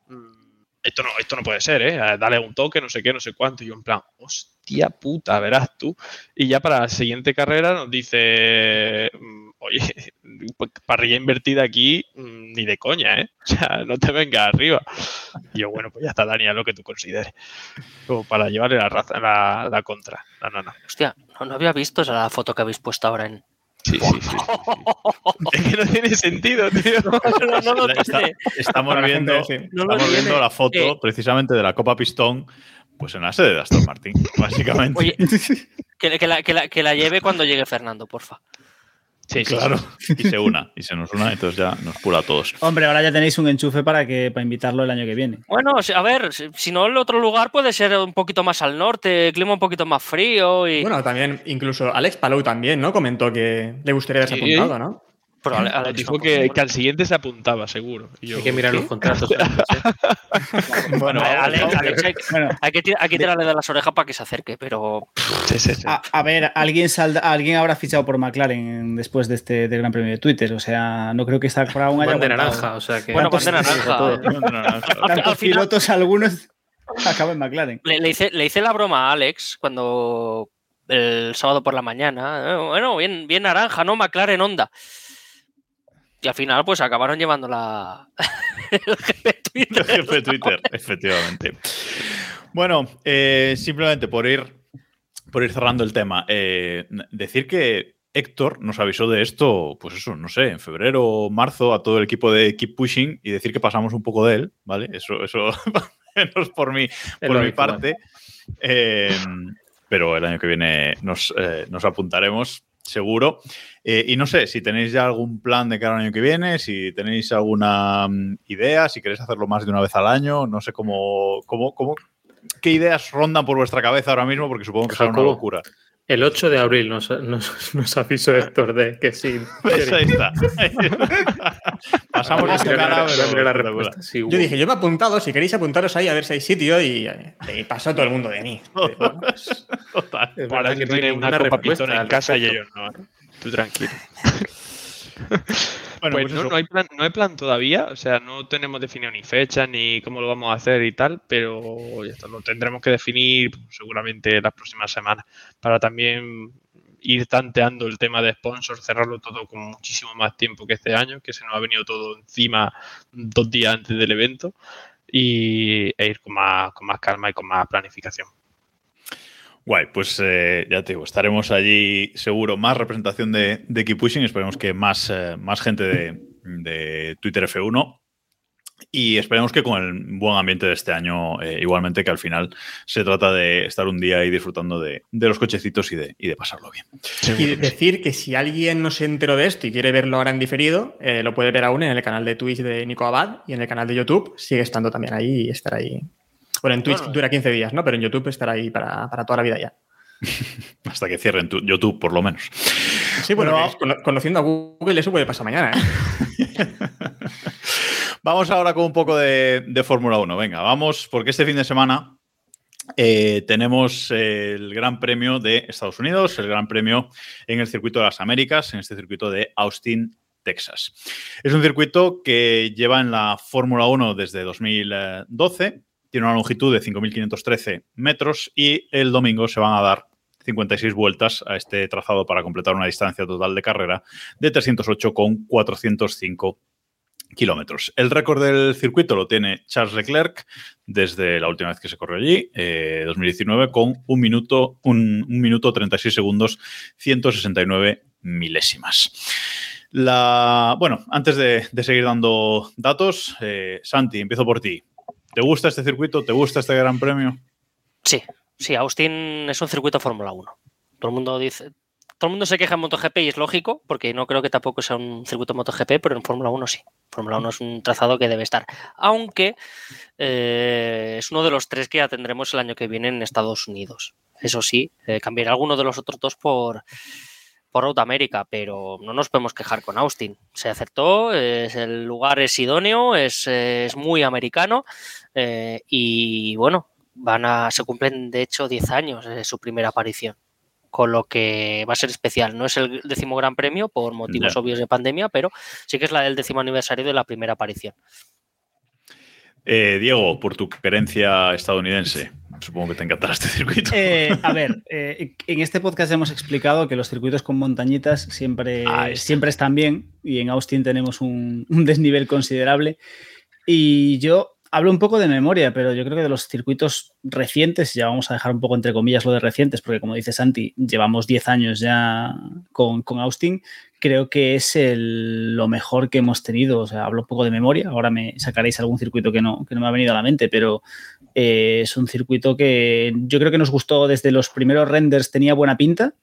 Mm, esto no, esto no puede ser, ¿eh? Dale un toque, no sé qué, no sé cuánto. Y yo en plan, hostia puta, verás tú. Y ya para la siguiente carrera nos dice mm, oye, parrilla invertida aquí mm, ni de coña, ¿eh? O sea, no te vengas arriba. Y yo, bueno, pues ya está, Daniel, lo que tú consideres. Como para llevarle la, raza, la, contra. No, no, no. Hostia, no, había visto esa foto que habéis puesto ahora en, Sí, sí, sí, Es que no tiene sentido, tío. No, estamos viendo, estamos viendo la foto eh. precisamente de la Copa Pistón, pues en la sede de Aston Martin, básicamente. Oye, que, la, que, la, que la lleve cuando llegue Fernando, porfa. Sí, claro. Y se una, y se nos una, entonces ya nos pula a todos. Hombre, ahora ya tenéis un enchufe para que para invitarlo el año que viene. Bueno, a ver, si no el otro lugar puede ser un poquito más al norte, clima un poquito más frío y. Bueno, también, incluso Alex Palou también, ¿no? Comentó que le gustaría haberse apuntado, ¿no? Pero dijo que, al siguiente se apuntaba, seguro. hay que mirar los contratos. bueno, Alex, hay, que, hay que tirarle de las orejas para que se acerque, pero. A, ver, alguien, alguien habrá fichado por McLaren después de este Gran Premio de Twitter. O sea, no creo que para un año. de naranja, o sea que. Bueno, de naranja. Tantos pilotos, algunos acaban en McLaren. Le, hice, le hice la broma a Alex cuando el sábado por la mañana. Bueno, bien, bien naranja, ¿no? McLaren Honda. Y al final, pues acabaron llevando la. el jefe Twitter. El jefe Twitter, efectivamente. Bueno, eh, simplemente por ir, por ir cerrando el tema, eh, decir que Héctor nos avisó de esto, pues eso, no sé, en febrero o marzo a todo el equipo de Keep Pushing y decir que pasamos un poco de él, ¿vale? Eso, eso menos por mi, por mi parte. Eh, pero el año que viene nos, nos apuntaremos seguro. Eh, y no sé, si tenéis ya algún plan de cara al año que viene, si tenéis alguna mm, idea, si queréis hacerlo más de una vez al año, no sé cómo, cómo, cómo qué ideas rondan por vuestra cabeza ahora mismo, porque supongo que será una locura. El 8 de abril nos, nos, nos avisó Héctor de que sí. Pues ahí está. Pasamos la cara, Yo dije, yo me he apuntado, si queréis apuntaros ahí a ver si hay sitio y, y pasó todo el mundo de mí. Total. Para que tiene una, una copa en casa y ellos no. Tú tranquilo. Bueno, pues, pues no, hay plan, no, hay plan, todavía, o sea, no tenemos definido ni fecha ni cómo lo vamos a hacer y tal, pero ya está, lo tendremos que definir seguramente las próximas semanas para también ir tanteando el tema de sponsors, cerrarlo todo con muchísimo más tiempo que este año, que se nos ha venido todo encima dos días antes del evento y, e ir con más, con más calma y con más planificación. Guay, pues eh, ya te digo, estaremos allí seguro. Más representación de, de Keep Pushing, esperemos que más, eh, más gente de, Twitter F1 y esperemos que con el buen ambiente de este año, eh, igualmente que al final se trata de estar un día ahí disfrutando de, los cochecitos y de, y de pasarlo bien. Y decir que si alguien no se enteró de esto y quiere verlo ahora en diferido, lo puede ver aún en el canal de Twitch de Nico Abad y en el canal de YouTube. Sigue estando también ahí y estará ahí bueno, en Twitch dura 15 días, ¿no? Pero en YouTube estará ahí para, toda la vida ya. Hasta que cierren tu YouTube, por lo menos. Sí, bueno, conociendo a Google, eso puede pasar mañana. ¿eh? vamos ahora con un poco de, Fórmula 1. Venga, vamos, porque este fin de semana eh, tenemos el Gran Premio de Estados Unidos, el Gran Premio en el Circuito de las Américas, en este circuito de Austin, Texas. Es un circuito que lleva en la Fórmula 1 desde 2012 tiene una longitud de 5.513 metros y el domingo se van a dar 56 vueltas a este trazado para completar una distancia total de carrera de 308,405 kilómetros. El récord del circuito lo tiene Charles Leclerc desde la última vez que se corrió allí, 2019, eh, con un minuto, un, minuto 36 segundos, 169 milésimas. La, bueno, antes de, seguir dando datos, eh, Santi, empiezo por ti. ¿Te gusta este circuito? ¿Te gusta este Gran Premio? Sí, sí, Austin es un circuito Fórmula 1. Todo el mundo dice, todo el mundo se queja en MotoGP y es lógico, porque no creo que tampoco sea un circuito MotoGP, pero en Fórmula 1 sí. Fórmula 1 es un trazado que debe estar. Aunque eh, es uno de los tres que ya tendremos el año que viene en Estados Unidos. Eso sí, eh, cambiaré alguno de los otros dos por, por Road America, pero no nos podemos quejar con Austin. Se acertó, es, el lugar es idóneo, es, muy americano eh, y bueno, van a, se cumplen de hecho 10 años de su primera aparición. Con lo que va a ser especial. No es el décimo gran premio por motivos obvios de pandemia, pero sí que es la del décimo aniversario de la primera aparición. Eh, Diego, por tu querencia estadounidense, supongo que te encantará este circuito. Eh, a ver, eh, en este podcast hemos explicado que los circuitos con montañitas siempre, siempre están bien y en Austin tenemos un, un desnivel considerable. Y yo hablo un poco de memoria, pero yo creo que de los circuitos recientes, ya vamos a dejar un poco entre comillas lo de recientes, porque como dice Santi, llevamos 10 años ya con, con Austin, creo que es lo mejor que hemos tenido. O sea, hablo un poco de memoria, ahora me sacaréis algún circuito que no, que no me ha venido a la mente, pero eh, es un circuito que yo creo que nos gustó desde los primeros renders, tenía buena pinta.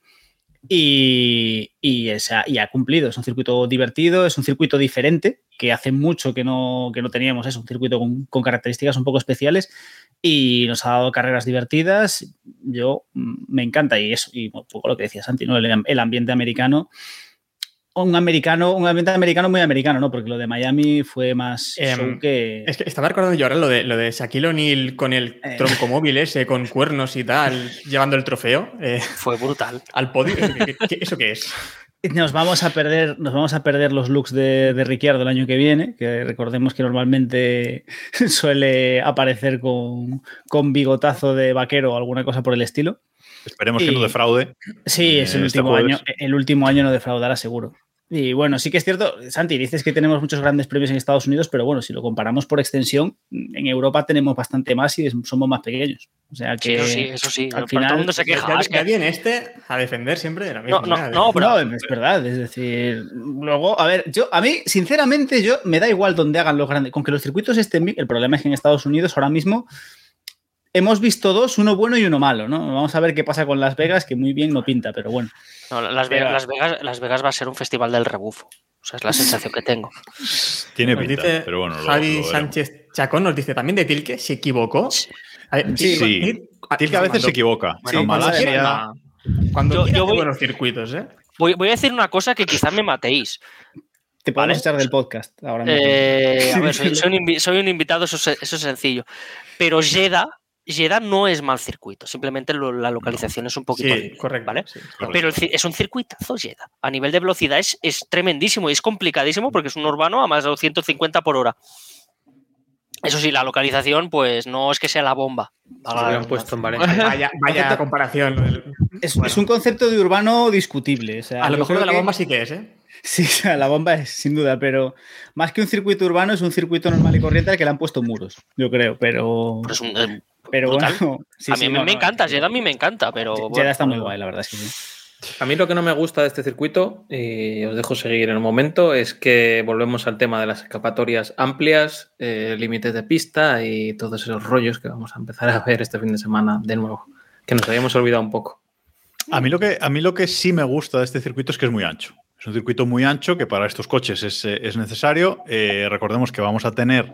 Y, y, ha cumplido. Es un circuito divertido, es un circuito diferente, que hace mucho que no, que no teníamos. Es un circuito con, características un poco especiales y nos ha dado carreras divertidas. Yo mm, me encanta y eso, y un poco lo que decía Santi, ¿no? el ambiente americano un americano, un ambiente americano muy americano, ¿no? Porque lo de Miami fue más em, que. Es que estaba recordando yo ahora lo de, lo de Shaquille O'Neal con el eh. tronco móvil ese, con cuernos y tal, llevando el trofeo. Eh, fue brutal. Al podio. ¿Eso qué es? Nos vamos a perder, nos vamos a perder los looks de, de Ricciardo el año que viene, que recordemos que normalmente suele aparecer con, con bigotazo de vaquero o alguna cosa por el estilo. Esperemos que no defraude. Sí, es el eh, este último año. El último año no defraudará seguro. Y bueno, sí que es cierto, Santi, dices que tenemos muchos grandes premios en Estados Unidos, pero bueno, si lo comparamos por extensión, en Europa tenemos bastante más y somos más pequeños. O sea que. Sí, eso sí, Al final, todo el mundo se queja. que viene este a defender siempre de la misma no, no, No, pero es verdad. Es decir, luego, a ver, yo, a mí, sinceramente, yo me da igual donde hagan los grandes. Con que los circuitos estén bien, el problema es que en Estados Unidos ahora mismo hemos visto dos, uno bueno y uno malo, ¿no? Vamos a ver qué pasa con Las Vegas, que muy bien no pinta, pero bueno. Las, Vegas, Las, Vegas, va a ser un festival del rebufo. O sea, es la sensación que tengo. Tiene pinta, pero bueno. Javi Sánchez Chacón nos dice también de Tilke, ¿se equivocó? Sí, Tilke a veces se equivoca. Cuando yo, voy, buenos circuitos, ¿eh? Voy, a decir una cosa que quizás me matéis. Te podemos echar del podcast ahora mismo. Eh, a ver, soy, un, invitado, eso es, sencillo. Pero Jeddah Jeddah no es mal circuito, simplemente la localización es un poquito. Sí, correcto, ¿vale? Pero es un circuitazo Jeddah. A nivel de velocidad es, es, tremendísimo y es complicadísimo porque es un urbano a más de 250 por hora. Eso sí, la localización, pues no es que sea la bomba. puesto en Vaya, vaya comparación. Es, un concepto de urbano discutible. a lo mejor de la bomba sí que es, ¿eh? Sí, la bomba es sin duda, pero más que un circuito urbano es un circuito normal y corriente al que le han puesto muros, yo creo, pero... Eh, pero bueno, a mí me encanta, Jeddah a mí me encanta, pero... Jeddah está muy guay, la verdad es que sí. A mí lo que no me gusta de este circuito, y os dejo seguir en un momento, es que volvemos al tema de las escapatorias amplias, eh, límites de pista y todos esos rollos que vamos a empezar a ver este fin de semana de nuevo, que nos habíamos olvidado un poco. A mí lo que, a mí lo que sí me gusta de este circuito es que es muy ancho. Es un circuito muy ancho que para estos coches es, eh, necesario. Eh, recordemos que vamos a tener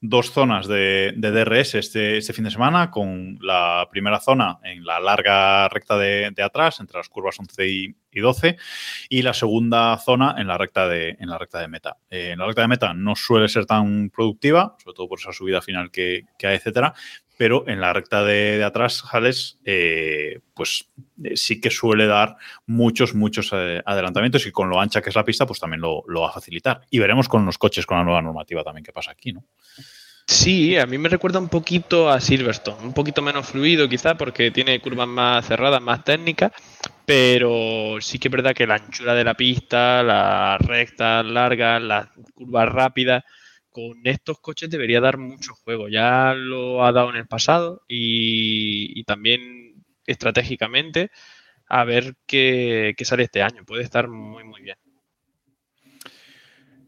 dos zonas de, DRS este, este, fin de semana, con la primera zona en la larga recta de, atrás, entre las curvas 11 y, 12, y la segunda zona en la recta de, en la recta de meta. Eh, en la recta de meta no suele ser tan productiva, sobre todo por esa subida final que, hay, etcétera, pero en la recta de, atrás, Jales, eh, pues eh, sí que suele dar muchos, muchos adelantamientos y con lo ancha que es la pista, pues también lo, lo va a facilitar. Y veremos con los coches, con la nueva normativa también qué pasa aquí, ¿no? Sí, a mí me recuerda un poquito a Silverstone, un poquito menos fluido quizá porque tiene curvas más cerradas, más técnicas, pero sí que es verdad que la anchura de la pista, las rectas largas, las curvas rápidas, con estos coches debería dar mucho juego. Ya lo ha dado en el pasado y, también estratégicamente a ver qué, qué sale este año. Puede estar muy, muy bien.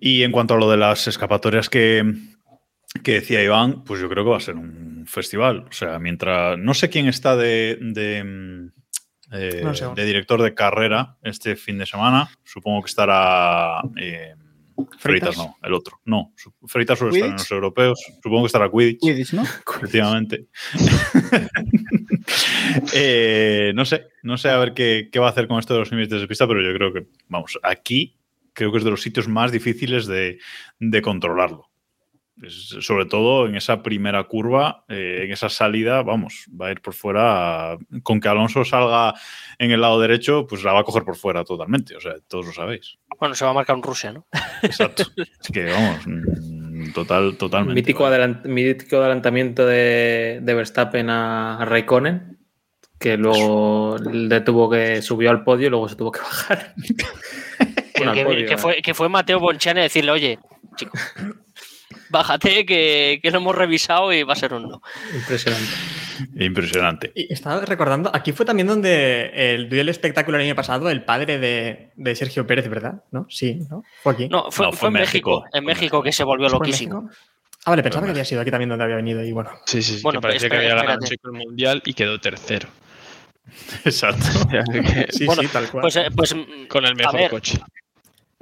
Y en cuanto a lo de las escapatorias que, que decía Iván, pues yo creo que va a ser un festival. O sea, mientras. No sé quién está de, de, eh, de director de carrera este fin de semana. Supongo que estará. Eh, Freitas no, el otro. No, Freitas suele estar en los europeos. Supongo que estará Quidditch. Quidditch, ¿no? Efectivamente. eh, no sé, no sé a ver qué, qué, va a hacer con esto de los límites de pista, pero yo creo que, vamos, aquí creo que es de los sitios más difíciles de, de controlarlo sobre todo en esa primera curva, eh, en esa salida, vamos, va a ir por fuera. Con que Alonso salga en el lado derecho, pues la va a coger por fuera totalmente. O sea, todos lo sabéis. Bueno, se va a marcar un Rusia, ¿no? Exacto. Es que vamos, mm, total, totalmente. Mítico, adelant mítico adelantamiento de, de, Verstappen a Raikkonen, que luego le tuvo que subió al podio y luego se tuvo que bajar. que, podio, que, fue, que fue Mateo Bonchane decirle, oye, chico, bájate que, que, lo hemos revisado y va a ser un no. Impresionante. Impresionante. Y estaba recordando, aquí fue también donde el duelo espectáculo el año pasado, el padre de, de, Sergio Pérez, ¿verdad? ¿No? Sí, ¿no? Fue aquí. No, fue, no, fue, fue en México. México. En México que se volvió loquísimo. Ah, vale, pensaba que había sido aquí también donde había venido y bueno. Sí, sí, sí bueno, que parece espera, que había ganado espérate. el mundial y quedó tercero. Exacto. Sí, bueno, sí, tal cual. Pues, eh, pues Con el mejor ver. coche.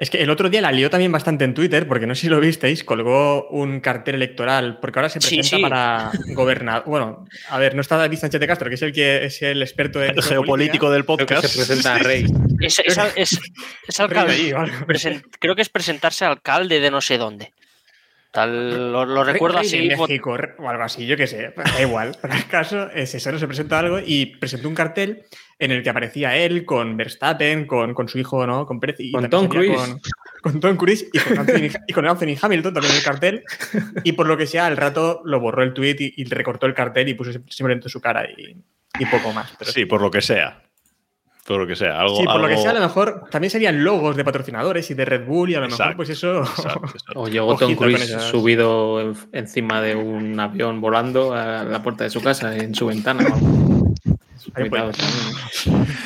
Es que el otro día la lió también bastante en Twitter, porque no sé si lo visteis, colgó un cartel electoral, porque ahora se presenta sí. para gobernar. Bueno, a ver, no está David Sánchez de Castro, que es el que es el experto en El geopolítico del Creo que podcast. se presenta a Rey. es, es, al- es- es alcalde. Rey, algo. Presen- creo que es presentarse alcalde de no sé dónde. Tal, lo, recuerdo Rey así. de México o algo así, yo qué sé, da igual. Pero el caso es eso, no se presentó algo y presentó un cartel en el que aparecía él con Verstappen, con, con su hijo, ¿no? Con Pérez y Con Tom Cruise. Con, con Tom Cruise y con, Anthony, y con Anthony Hamilton también en el cartel. Y por lo que sea, al rato lo borró el tweet y, y recortó el cartel y puso simplemente su cara y, y poco más. Pero Sí, por lo que sea. Por lo que sea. Algo, Sí, por lo que algo- sea, a lo mejor también serían logos de patrocinadores y de Red Bull y a lo mejor Exacto, pues eso... Exacto, exacto. O llegó Tom Cruise esas. subido en- encima de un avión volando a la puerta de su casa, en su ventana. o algo. Cuidado puede. también.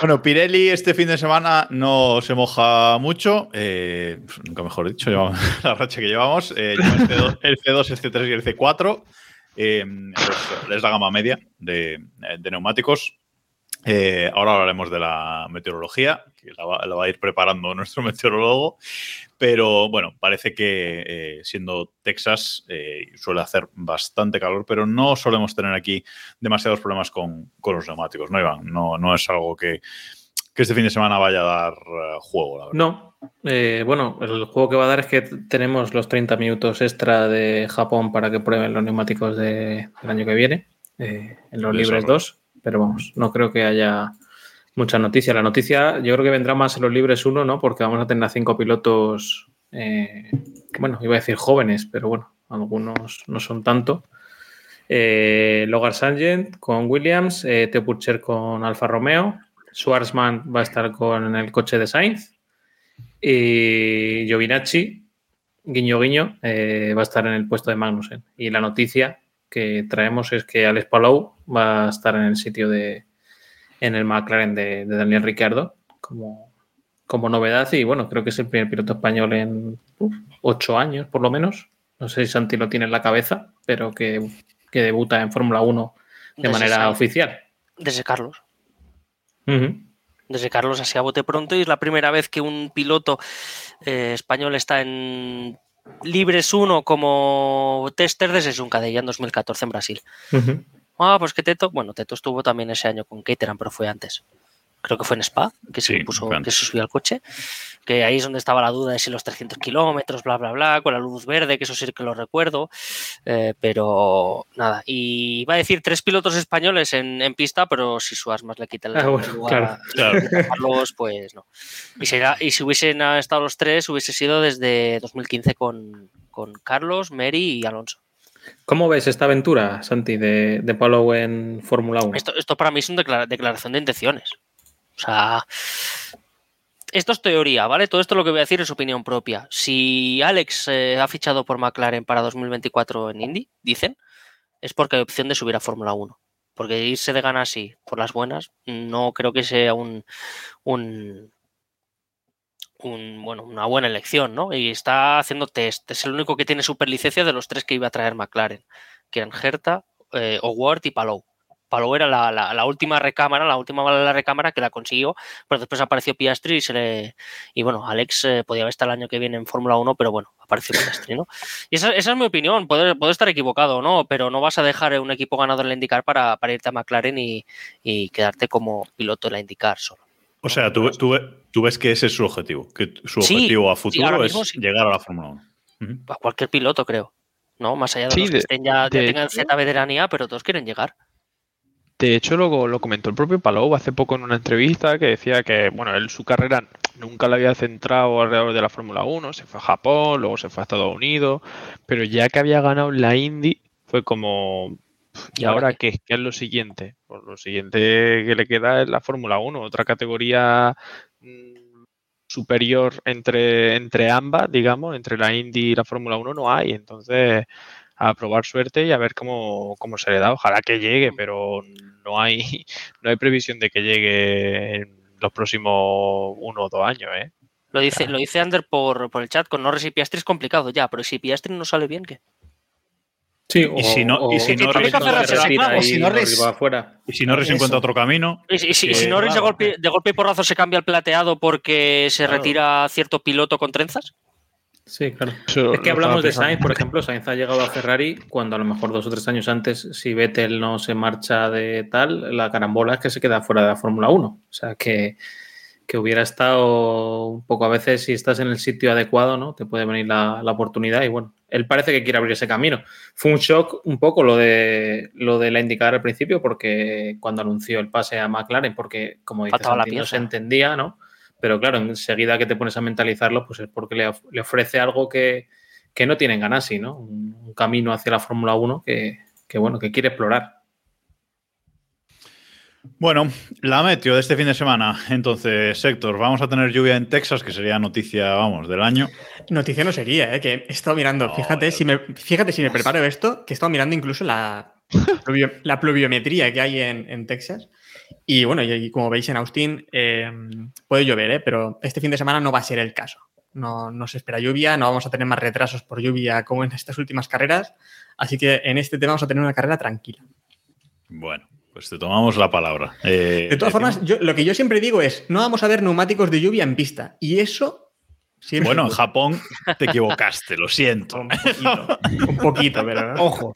Bueno, Pirelli este fin de semana no se moja mucho. eh, pues nunca mejor dicho, llevamos la racha que llevamos. eh, lleva el, C2, el C2, el C3 y el C4. eh, es, es la gama media de, de neumáticos. Eh, ahora hablaremos de la meteorología, que la va, la va a ir preparando nuestro meteorólogo. Pero bueno, parece que eh, siendo Texas eh, suele hacer bastante calor, pero no solemos tener aquí demasiados problemas con, con los neumáticos, ¿no, Iván? No, no es algo que, que este fin de semana vaya a dar eh, juego, la verdad. No. Eh, bueno, el juego que va a dar es que tenemos los 30 minutos extra de Japón para que prueben los neumáticos de- del año que viene, eh, en los libres sobra. 2, pero vamos, no creo que haya mucha noticia. La noticia yo creo que vendrá más en los libres 1, ¿no? Porque vamos a tener a cinco pilotos, eh, bueno, iba a decir jóvenes, pero bueno, algunos no son tanto. Eh, Logan Sargent con Williams, eh, Theo Purcher con Alfa Romeo, Schwarzman va a estar con el coche de Sainz y Giovinacci, guiño guiño, eh, va a estar en el puesto de Magnussen. Y la noticia que traemos es que Alex Palou va a estar en el sitio de en el McLaren de, de Daniel Ricciardo como, como novedad y bueno, creo que es el primer piloto español en uf, ocho años por lo menos. No sé si Santi lo tiene en la cabeza, pero que, que debuta en Fórmula 1 de Desde manera oficial. Desde Carlos. Desde Carlos así a bote pronto y es la primera vez que un piloto eh, español está en Libres 1 como tester desde Juncadella en 2014 en Brasil. Ah, pues que Teto, bueno, Teto estuvo también ese año con Caterham, pero fue antes. Creo que fue en Spa, que se Sí, puso, que se subió al coche. Que ahí es donde estaba la duda de si los 300 kilómetros, bla, bla, bla, con la luz verde, que eso sí que lo recuerdo. Eh, pero nada, y iba a decir tres pilotos españoles en, en pista, pero si Suárez le quita el, Ah, bueno, lugar a- Claro. a Carlos, pues no. Y, será, y si hubiesen estado los tres, hubiese sido desde 2015 con, con Carlos, Mary y Alonso. ¿Cómo ves esta aventura, Santi, de, de en Fórmula 1? Esto, esto para mí es una declaración de intenciones. O sea, esto es teoría, ¿vale? Todo esto lo que voy a decir es opinión propia. Si Alex eh, ha fichado por McLaren para 2024 en Indy, dicen, es porque hay opción de subir a Fórmula 1. Porque irse de gana así, por las buenas, no creo que sea un, un, bueno, una buena elección, ¿no? Y está haciendo test. Es el único que tiene superlicencia de los tres que iba a traer McLaren, que eran Herta, eh, y Palou. Palou era la, última recámara, la última bala de la recámara que la consiguió, pero después apareció Piastri y se le. Y bueno, Alex eh, podía estar el año que viene en Fórmula 1, pero bueno, apareció Piastri, ¿no? Y esa, es mi opinión, puedo, estar equivocado, ¿no? Pero no vas a dejar un equipo ganador en la IndyCar para, irte a McLaren y, quedarte como piloto en la IndyCar solo. O sea, tú, tú, ves que ese es su objetivo, que su objetivo a futuro es llegar a la Fórmula 1. A cualquier piloto, creo. ¿no? Más allá de los que estén ya, tengan Z veteranía, pero todos quieren llegar. De hecho, luego lo comentó el propio Palou hace poco en una entrevista que decía que, bueno, él su carrera nunca la había centrado alrededor de la Fórmula 1, se fue a Japón, luego se fue a Estados Unidos, pero ya que había ganado la Indy, fue como, ¿y ahora qué? ¿Qué es lo siguiente? Pues lo siguiente que le queda es la Fórmula 1, otra categoría mm, superior entre, entre ambas, digamos, entre la Indy y la Fórmula 1 no hay, entonces a probar suerte y a ver cómo, cómo se le da. Ojalá que llegue, pero no hay, no hay previsión de que llegue en los próximos uno o dos años, ¿eh? Lo dice, lo dice Ander por, por el chat, con y Piastri es complicado ya, pero si Piastri no sale bien, ¿qué? Sí, y si no, y si Norris, y si Norris encuentra otro camino. Y si, si Norris de, golpe, de golpe y porrazo se cambia el plateado porque se retira cierto piloto con trenzas. Sí, claro. es que hablamos de Sainz, por ejemplo, Sainz ha llegado a Ferrari cuando a lo mejor dos o tres años antes, si Vettel no se marcha de tal, la carambola es que se queda fuera de la Fórmula 1. O sea que, que, hubiera estado un poco a veces, si estás en el sitio adecuado, ¿no? Te puede venir la, la, oportunidad y bueno, él parece que quiere abrir ese camino. Fue un shock un poco lo de lo de la indicadora al principio, porque cuando anunció el pase a McLaren, porque como dices, no se entendía, ¿no? Pero claro, enseguida que te pones a mentalizarlo, pues es porque le, ofrece algo que, no tienen ganas, ¿no? Un, camino hacia la Fórmula 1 que, bueno, que quiere explorar. Bueno, la meteo de este fin de semana. Entonces, Héctor, vamos a tener lluvia en Texas, que sería noticia, vamos, del año. Noticia no sería, ¿eh? que he estado mirando. fíjate, si me, fíjate si me preparo esto, que he estado mirando incluso la, la pluviometría que hay en, en Texas. Y bueno, y como veis en Austin em, puede llover, ¿eh? pero este fin de semana no va a ser el caso. No, no, se espera lluvia, no vamos a tener más retrasos por lluvia como en estas últimas carreras. Así que en este tema vamos a tener una carrera tranquila. Bueno, pues te tomamos la palabra. Eh, de todas formas, lo que yo siempre digo es, no vamos a ver neumáticos de lluvia en pista. Y eso... Bueno, en Japón te equivocaste, lo siento. Un poquito, un poquito pero... Ojo.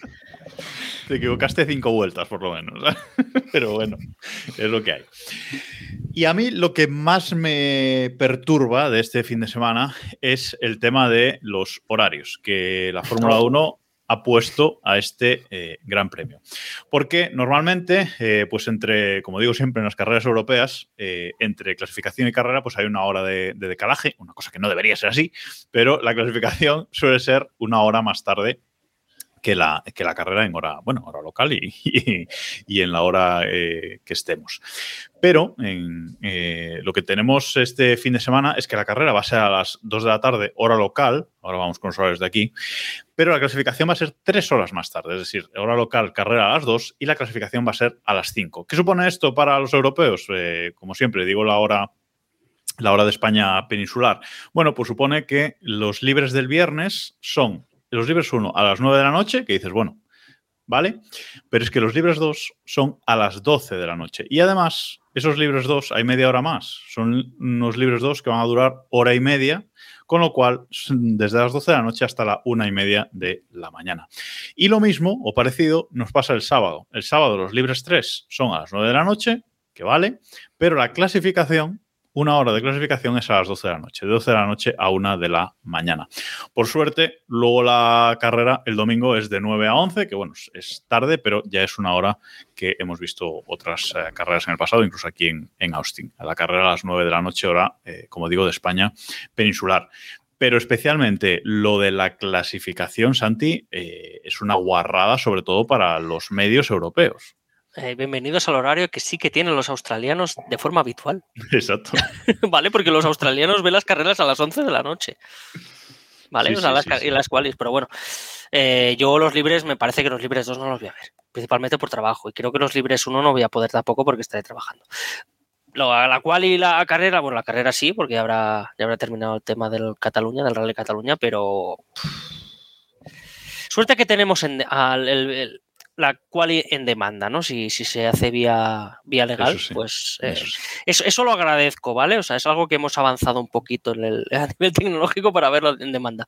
Te equivocaste cinco vueltas, por lo menos. Pero bueno, es lo que hay. Y a mí lo que más me perturba de este fin de semana es el tema de los horarios, que la Fórmula 1 ha puesto a este eh, gran premio. Porque normalmente, eh, pues entre, como digo siempre en las carreras europeas, eh, entre clasificación y carrera, pues hay una hora de, de, decalaje, una cosa que no debería ser así, pero la clasificación suele ser una hora más tarde que la, que la carrera en hora, bueno, hora local y, y, en la hora eh, que estemos. Pero eh, lo que tenemos este fin de semana es que la carrera va a ser a las 2 de la tarde, hora local, ahora vamos con los horarios de aquí, pero la clasificación va a ser tres horas más tarde, es decir, hora local, carrera a las 2 y la clasificación va a ser a las 5. ¿Qué supone esto para los europeos? Eh, como siempre, digo la hora la hora de España peninsular. Bueno, pues supone que los libres del viernes son los libres 1 a las 9 de la noche, que dices, bueno, ¿vale? Pero es que los libres 2 son a las 12 de la noche. Y además, esos libres 2 hay media hora más. Son unos libres 2 que van a durar hora y media, con lo cual, desde las 12 de la noche hasta la una y media de la mañana. Y lo mismo o parecido nos pasa el sábado. El sábado los libres 3 son a las 9 de la noche, que vale, pero la clasificación una hora de clasificación es a las 12 de la noche, de 12 de la noche a 1 de la mañana. Por suerte, luego la carrera el domingo es de 9 a 11, que bueno, es tarde, pero ya es una hora que hemos visto otras eh, carreras en el pasado, incluso aquí en, Austin. La carrera a las 9 de la noche, hora, eh, como digo, de España peninsular. Pero especialmente lo de la clasificación, Santi, eh, es una guarrada, sobre todo para los medios europeos. Eh, bienvenidos al horario que sí que tienen los australianos de forma habitual. Exacto. vale, porque los australianos ven las carreras a las 11 de la noche. Vale, o sea, las, y las cuales, pero bueno, eh, yo los libres, me parece que los libres 2 no los voy a ver, principalmente por trabajo, y creo que los libres 1 no voy a poder tampoco porque estaré trabajando. la cual y la carrera, bueno, la carrera sí, porque ya habrá, ya habrá terminado el tema del Cataluña, del Rally Cataluña, pero suerte que tenemos en, al, el, la quali en demanda, ¿no? Si, si se hace vía, vía legal, pues eh, eso, lo agradezco, ¿vale? O sea, es algo que hemos avanzado un poquito en el, a nivel tecnológico para verlo en demanda.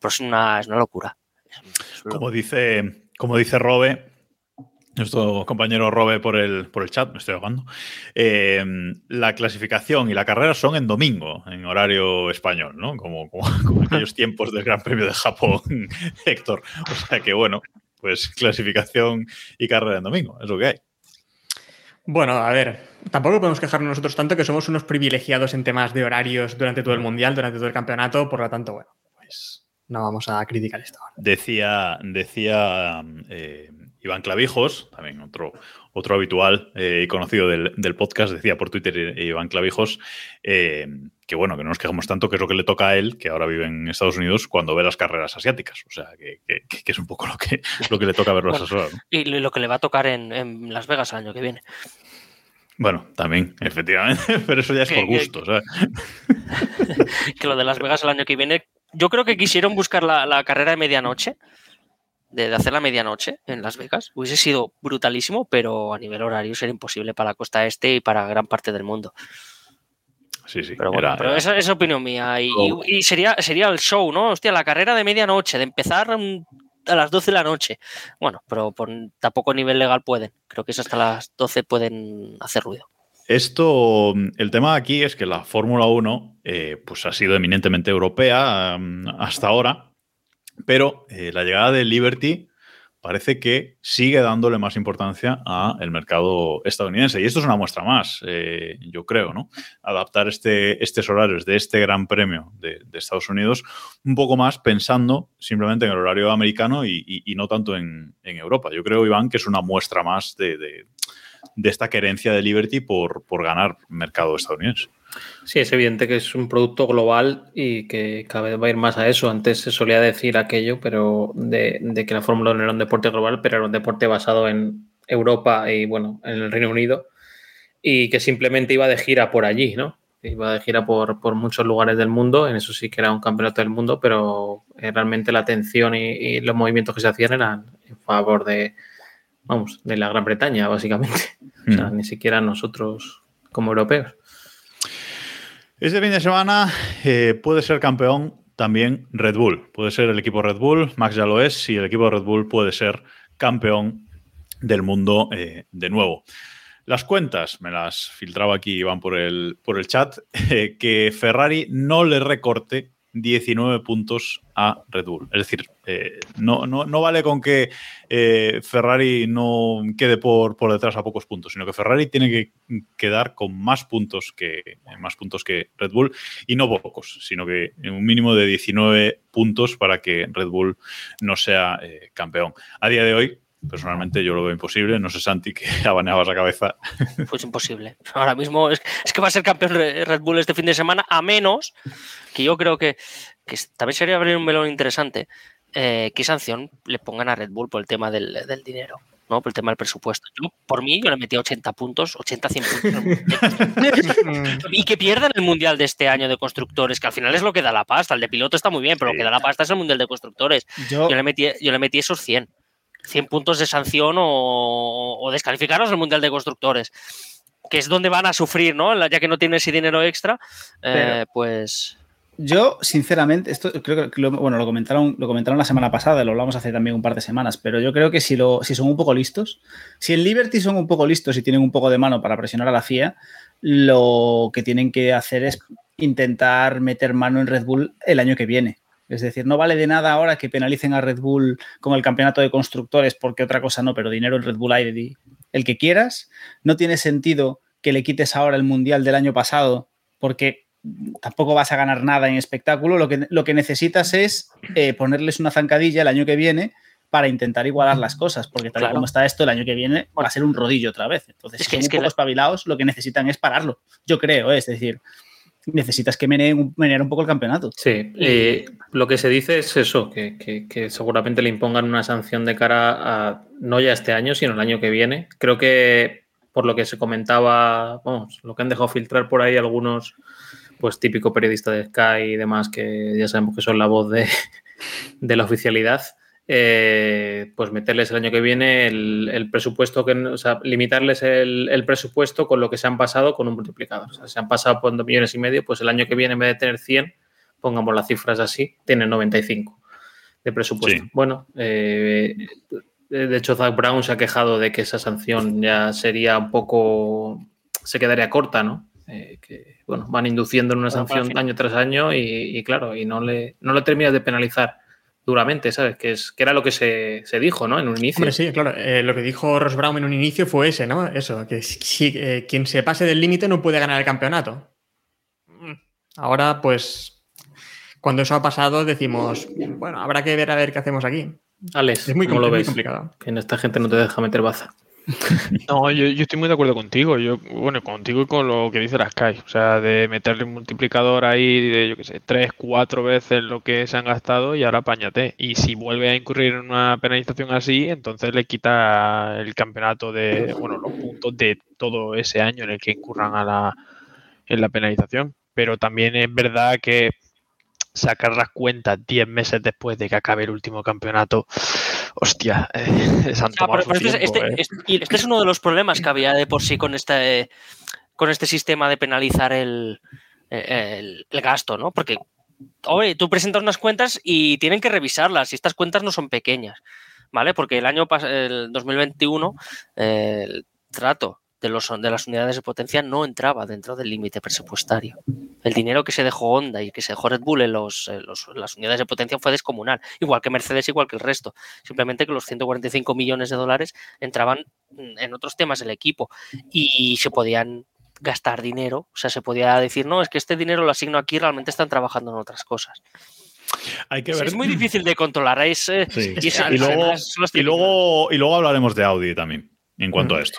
Pero es una, es una locura. Como dice, como dice Robe, nuestro compañero Robe por el, por el chat, me estoy ahogando. Eh, la clasificación y la carrera son en domingo, en horario español, ¿no? Como, como, como aquellos tiempos del Gran Premio de Japón, Héctor. O sea que bueno, pues clasificación y carrera en domingo, es lo que hay. Bueno, a ver, tampoco podemos quejarnos nosotros tanto que somos unos privilegiados en temas de horarios durante todo el mundial, durante todo el campeonato, por lo tanto, bueno, pues no vamos a criticar esto. Decía, decía eh, Iván Clavijos, también otro, otro habitual eh, y conocido del, podcast, decía por Twitter eh, Iván Clavijos, que bueno, que no nos quejamos tanto, que es lo que le toca a él, que ahora vive en Estados Unidos, cuando ve las carreras asiáticas. O sea, que, es un poco lo que, lo que le toca verlo a esas Y lo que le va a tocar en, Las Vegas el año que viene. Bueno, también, efectivamente, pero eso ya es por gusto. que lo de Las Vegas el año que viene, yo creo que quisieron buscar la, carrera de medianoche, de, hacer la medianoche en Las Vegas. Hubiese sido brutalísimo, pero a nivel horario sería imposible para la costa este y para gran parte del mundo. Sí, sí. Pero bueno, pero esa es opinión mía. Y, sería, sería el show, ¿no? Hostia, la carrera de medianoche, de empezar a las 12 de la noche. Bueno, pero por, tampoco a nivel legal pueden. Creo que es hasta las 12 pueden hacer ruido. Esto, el tema aquí es que la Fórmula 1 eh, pues ha sido eminentemente europea mm, hasta ahora, pero eh, la llegada de Liberty parece que sigue dándole más importancia al mercado estadounidense. Y esto es una muestra más, eh, yo creo, ¿no? Adaptar este, estos horarios de este gran premio de, Estados Unidos un poco más pensando simplemente en el horario americano y, no tanto en, Europa. Yo creo, Iván, que es una muestra más de, esta querencia de Liberty por, por ganar mercado estadounidense. Sí, es evidente que es un producto global y que cada vez va a ir más a eso. Antes se solía decir aquello, pero de, que la Fórmula 1 era un deporte global, pero era un deporte basado en Europa y bueno, en el Reino Unido, y que simplemente iba de gira por allí, ¿no? Iba de gira por, muchos lugares del mundo, en eso sí que era un campeonato del mundo, pero eh, realmente la atención y, los movimientos que se hacían eran en favor de, vamos, de la Gran Bretaña, básicamente. O sea, hmm. ni siquiera nosotros como europeos. Este fin de semana eh, puede ser campeón también Red Bull. Puede ser el equipo Red Bull, Max ya lo es, y el equipo Red Bull puede ser campeón del mundo eh, de nuevo. Las cuentas, me las filtraba aquí, Iván, por el, por el chat, eh, que Ferrari no le recorte 19 puntos a Red Bull. Es decir, eh, no, no, vale con que eh, Ferrari no quede por, por, detrás a pocos puntos, sino que Ferrari tiene que quedar con más puntos que, más puntos que Red Bull y no pocos, sino que un mínimo de 19 puntos para que Red Bull no sea eh, campeón. A día de hoy, Personalmente yo lo veo imposible. No sé, Santi, que abaneabas la cabeza. Pues imposible. Ahora mismo es, que va a ser campeón Red Bull este fin de semana, a menos que yo creo que, también sería abrir un melón interesante. Eh, ¿Qué sanción le pongan a Red Bull por el tema del, dinero? ¿no? Por el tema del presupuesto. Yo, por mí, yo le metí 80 puntos, 80, 100 puntos. y que pierdan el mundial de este año de constructores, que al final es lo que da la pasta. El de piloto está muy bien, pero lo que da la pasta es el mundial de constructores. Yo, yo le, metí, yo le metí esos 100. 100 puntos de sanción o, o descalificarlos del Mundial de Constructores, que es donde van a sufrir, ¿no? Ya que no tienen ese dinero extra, eh, pues... Yo, sinceramente, esto creo que lo, bueno, lo comentaron, lo comentaron la semana pasada, lo hablamos hace también un par de semanas, pero yo creo que si, lo, si son un poco listos, si en Liberty son un poco listos y tienen un poco de mano para presionar a la FIA, lo que tienen que hacer es intentar meter mano en Red Bull el año que viene. Es decir, no vale de nada ahora que penalicen a Red Bull con el campeonato de constructores porque otra cosa no, pero dinero en Red Bull hay el que quieras. No tiene sentido que le quites ahora el mundial del año pasado porque tampoco vas a ganar nada en espectáculo. Lo que, lo que necesitas es eh, ponerles una zancadilla el año que viene para intentar igualar las cosas, porque tal como está esto, el año que viene va a ser un rodillo otra vez. Entonces, es que, si son un poco espabilados, lo que necesitan es pararlo. Yo creo, ¿eh? es decir, necesitas que menee un, un poco el campeonato. Sí, y lo que se dice es eso, que, seguramente le impongan una sanción de cara a no ya este año, sino el año que viene. Creo que por lo que se comentaba, vamos, lo que han dejado filtrar por ahí algunos, pues típico periodista de Sky y demás, que ya sabemos que son la voz de, de la oficialidad. Eh, pues meterles el año que viene el, presupuesto, que, o sea, limitarles el, presupuesto con lo que se han pasado con un multiplicador. O sea, se han pasado por 2 millones y medio, pues el año que viene en vez de tener 100, pongamos las cifras así, tienen 95 de presupuesto. Bueno, eh, de hecho, Zach Brown se ha quejado de que esa sanción ya sería un poco, se quedaría corta, ¿no? Eh, que bueno, van induciendo en una sanción año tras año y, claro, y no le, no le terminas de penalizar duramente, ¿sabes? Que, es, que era lo que se, dijo, ¿no? En un inicio. sí, claro. Eh, lo que dijo Ross Brown en un inicio fue ese, ¿no? Eso, que si, eh, quien se pase del límite no puede ganar el campeonato. Ahora, pues, cuando eso ha pasado, decimos, bueno, habrá que ver a ver qué hacemos aquí. Alex, es muy, lo ves? complicado. Que en esta gente no te deja meter baza. No, yo, estoy muy de acuerdo contigo. Yo, bueno, contigo y con lo que dice la Sky. O sea, de meterle un multiplicador ahí de, yo qué sé, tres, cuatro veces lo que se han gastado y ahora apáñate. Y si vuelve a incurrir en una penalización así, entonces le quita el campeonato de, bueno, los puntos de todo ese año en el que incurran a la, en la penalización. Pero también es verdad que sacar las cuentas 10 meses después de que acabe el último campeonato, hostia, eh, es este, este, ¿eh? este, este, es uno de los problemas que había de por sí con este, con este sistema de penalizar el, el, gasto, ¿no? Porque, oye, tú presentas unas cuentas y tienen que revisarlas y estas cuentas no son pequeñas, ¿vale? Porque el año el 2021, el trato de, los, de las unidades de potencia no entraba dentro del límite presupuestario. El dinero que se dejó Honda y que se dejó Red Bull en los, las unidades de potencia fue descomunal, igual que Mercedes, igual que el resto. Simplemente que los 145 millones de dólares entraban en otros temas del equipo y se podían gastar dinero, o sea, se podía decir, no, es que este dinero lo asigno aquí, realmente están trabajando en otras cosas. Hay que ver. Es muy difícil de controlar. Es, eh, y, luego, y, luego, y luego hablaremos de Audi también en cuanto a esto.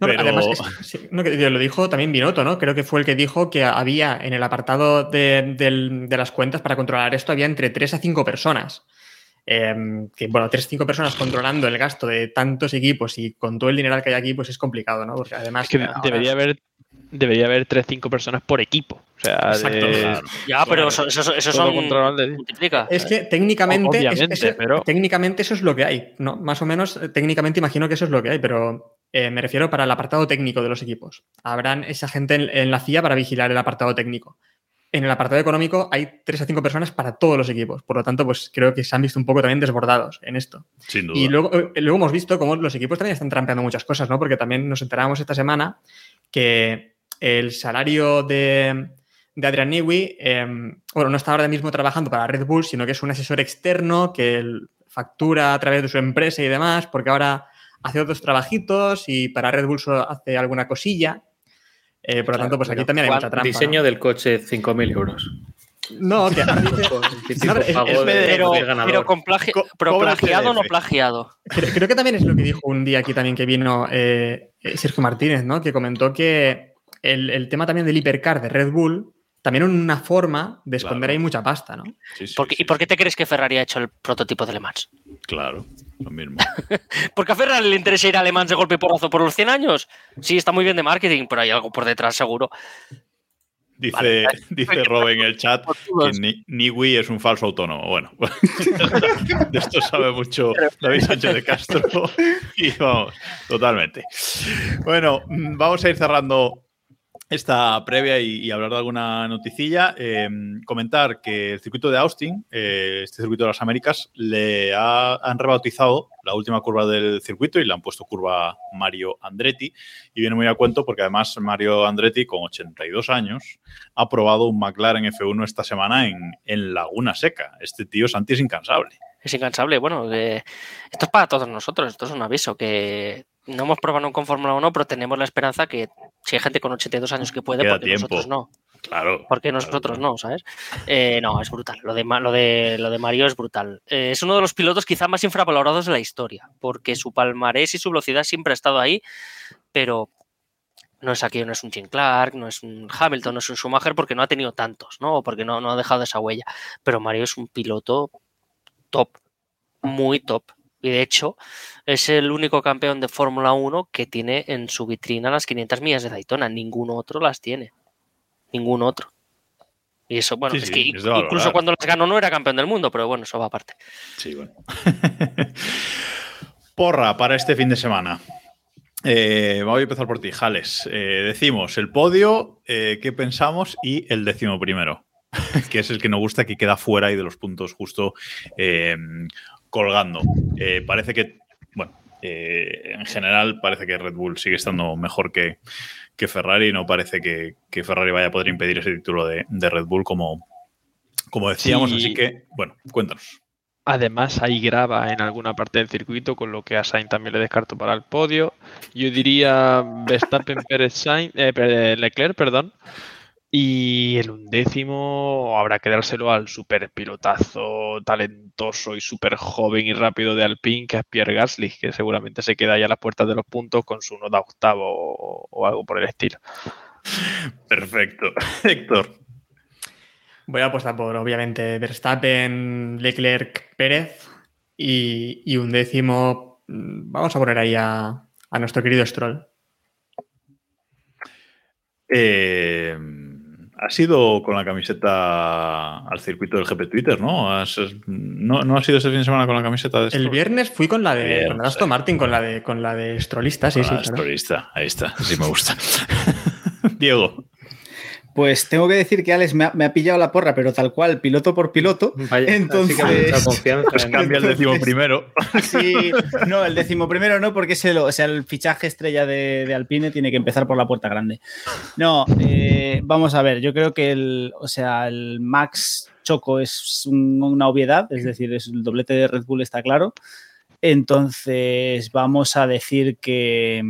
Además, lo dijo también Binotto, ¿no? Creo que fue el que dijo que había en el apartado de, las cuentas para controlar esto, había entre 3 a 5 personas. Em, que bueno, 3 a 5 personas controlando el gasto de tantos equipos y con todo el dinero que hay aquí, pues es complicado, ¿no? Porque además. debería haber debería haber 3-5 personas por equipo. O sea, Ya, pero eso, eso, eso son. Multiplica. Es que técnicamente. Técnicamente eso es lo que hay. ¿no? Más o menos, eh, técnicamente imagino que eso es lo que hay, pero eh, me refiero para el apartado técnico de los equipos. Habrán esa gente en, la CIA para vigilar el apartado técnico. En el apartado económico hay 3 a 5 personas para todos los equipos. Por lo tanto, pues creo que se han visto un poco también desbordados en esto. Sin duda. Y luego, eh, luego hemos visto cómo los equipos también están trampeando muchas cosas, ¿no? Porque también nos enteramos esta semana que el salario de, Adrian Newey, em, bueno, no está ahora mismo trabajando para Red Bull, sino que es un asesor externo que factura a través de su empresa y demás, porque ahora hace otros trabajitos y para Red Bull solo hace alguna cosilla. Eh, por lo tanto, pues aquí también hay mucha trampa. Diseño del coche, 5.000 euros. No, que pero, pero, con plagiado o no plagiado. Creo, que también es lo que dijo un día aquí también que vino eh, Sergio Martínez, ¿no? Que comentó que el, tema también del hipercar de Red Bull, también una forma de esconder ahí mucha pasta, ¿no? ¿Y por qué te crees que Ferrari ha hecho el prototipo de Le Mans? Claro, lo mismo. ¿Porque a Ferrari le interesa ir a Le Mans de golpe y porrazo por los 100 años? Sí, está muy bien de marketing, pero hay algo por detrás seguro. Dice, dice Rob en el chat que Niwi es un falso autónomo. Bueno, de esto sabe mucho David Sánchez de Castro y vamos, totalmente. Bueno, mm, vamos a ir cerrando esta previa y, hablar de alguna noticilla, em, comentar que el circuito de Austin, eh, este circuito de las Américas, le han rebautizado la última curva del circuito y le han puesto curva Mario Andretti. Y viene muy a cuento porque además Mario Andretti, con 82 años, ha probado un McLaren F1 esta semana en, en Laguna Seca. Este tío Santi es incansable. Es incansable. Bueno, esto es para todos nosotros. Esto es un aviso que no hemos probado con Fórmula 1, pero tenemos la esperanza que si hay gente con 82 años que puede, porque nosotros no. Claro. Porque nosotros no, ¿sabes? Eh, no, es brutal. Lo de, lo de, lo de Mario es brutal. Eh, es uno de los pilotos quizá más infravalorados de la historia, porque su palmarés y su velocidad siempre ha estado ahí, pero no es aquí, no es un Jim Clark, no es un Hamilton, no es un Schumacher, porque no ha tenido tantos, ¿no? O porque no, no ha dejado esa huella. Pero Mario es un piloto top, muy top. Y de hecho, es el único campeón de Fórmula 1 que tiene en su vitrina las 500 millas de Daytona. Ninguno otro las tiene. Ningún otro. Y eso, bueno, es que incluso cuando las ganó no era campeón del mundo, pero bueno, eso va aparte. Sí, bueno. Porra para este fin de semana. Eh, voy a empezar por ti, Jales. Eh, decimos el podio, eh, qué pensamos y el décimo primero, que es el que nos gusta, que queda fuera y de los puntos justo colgando. parece que, bueno, en general parece que Red Bull sigue estando mejor que, que Ferrari. No parece que, Ferrari vaya a poder impedir ese título de, Red Bull como, como decíamos. Así que, bueno, cuéntanos. Además, hay grava en alguna parte del circuito, con lo que a Sainz también le descarto para el podio. Yo diría Verstappen, Pérez, Sainz, eh, Leclerc, perdón. Y el undécimo habrá que dárselo al super pilotazo talentoso y súper joven y rápido de Alpine, que es Pierre Gasly, que seguramente se queda ahí a las puertas de los puntos con su nota octavo o, algo por el estilo. Perfecto. Héctor. Voy a apostar por, obviamente, Verstappen, Leclerc, Pérez y, y un décimo. Mm, vamos a poner ahí a, a nuestro querido Stroll. Eh, ha sido con la camiseta al circuito del GP Twitter, ¿no? ¿no? ¿No ha sido ese fin de semana con la camiseta de El viernes fui con la de con Aston Martin, con la de con la de Strollista, sí, sí. Strollista, ahí está, sí me gusta. Diego. Pues tengo que decir que Alex me ha, pillado la porra, pero tal cual, piloto por piloto. entonces, pues cambia el décimo primero. Sí, no, el décimo primero no, porque es el, o sea, el fichaje estrella de, Alpine tiene que empezar por la puerta grande. No, eh, vamos a ver, yo creo que el, o sea, el Max Choco es una obviedad, es decir, es el doblete de Red Bull está claro. Entonces, vamos a decir que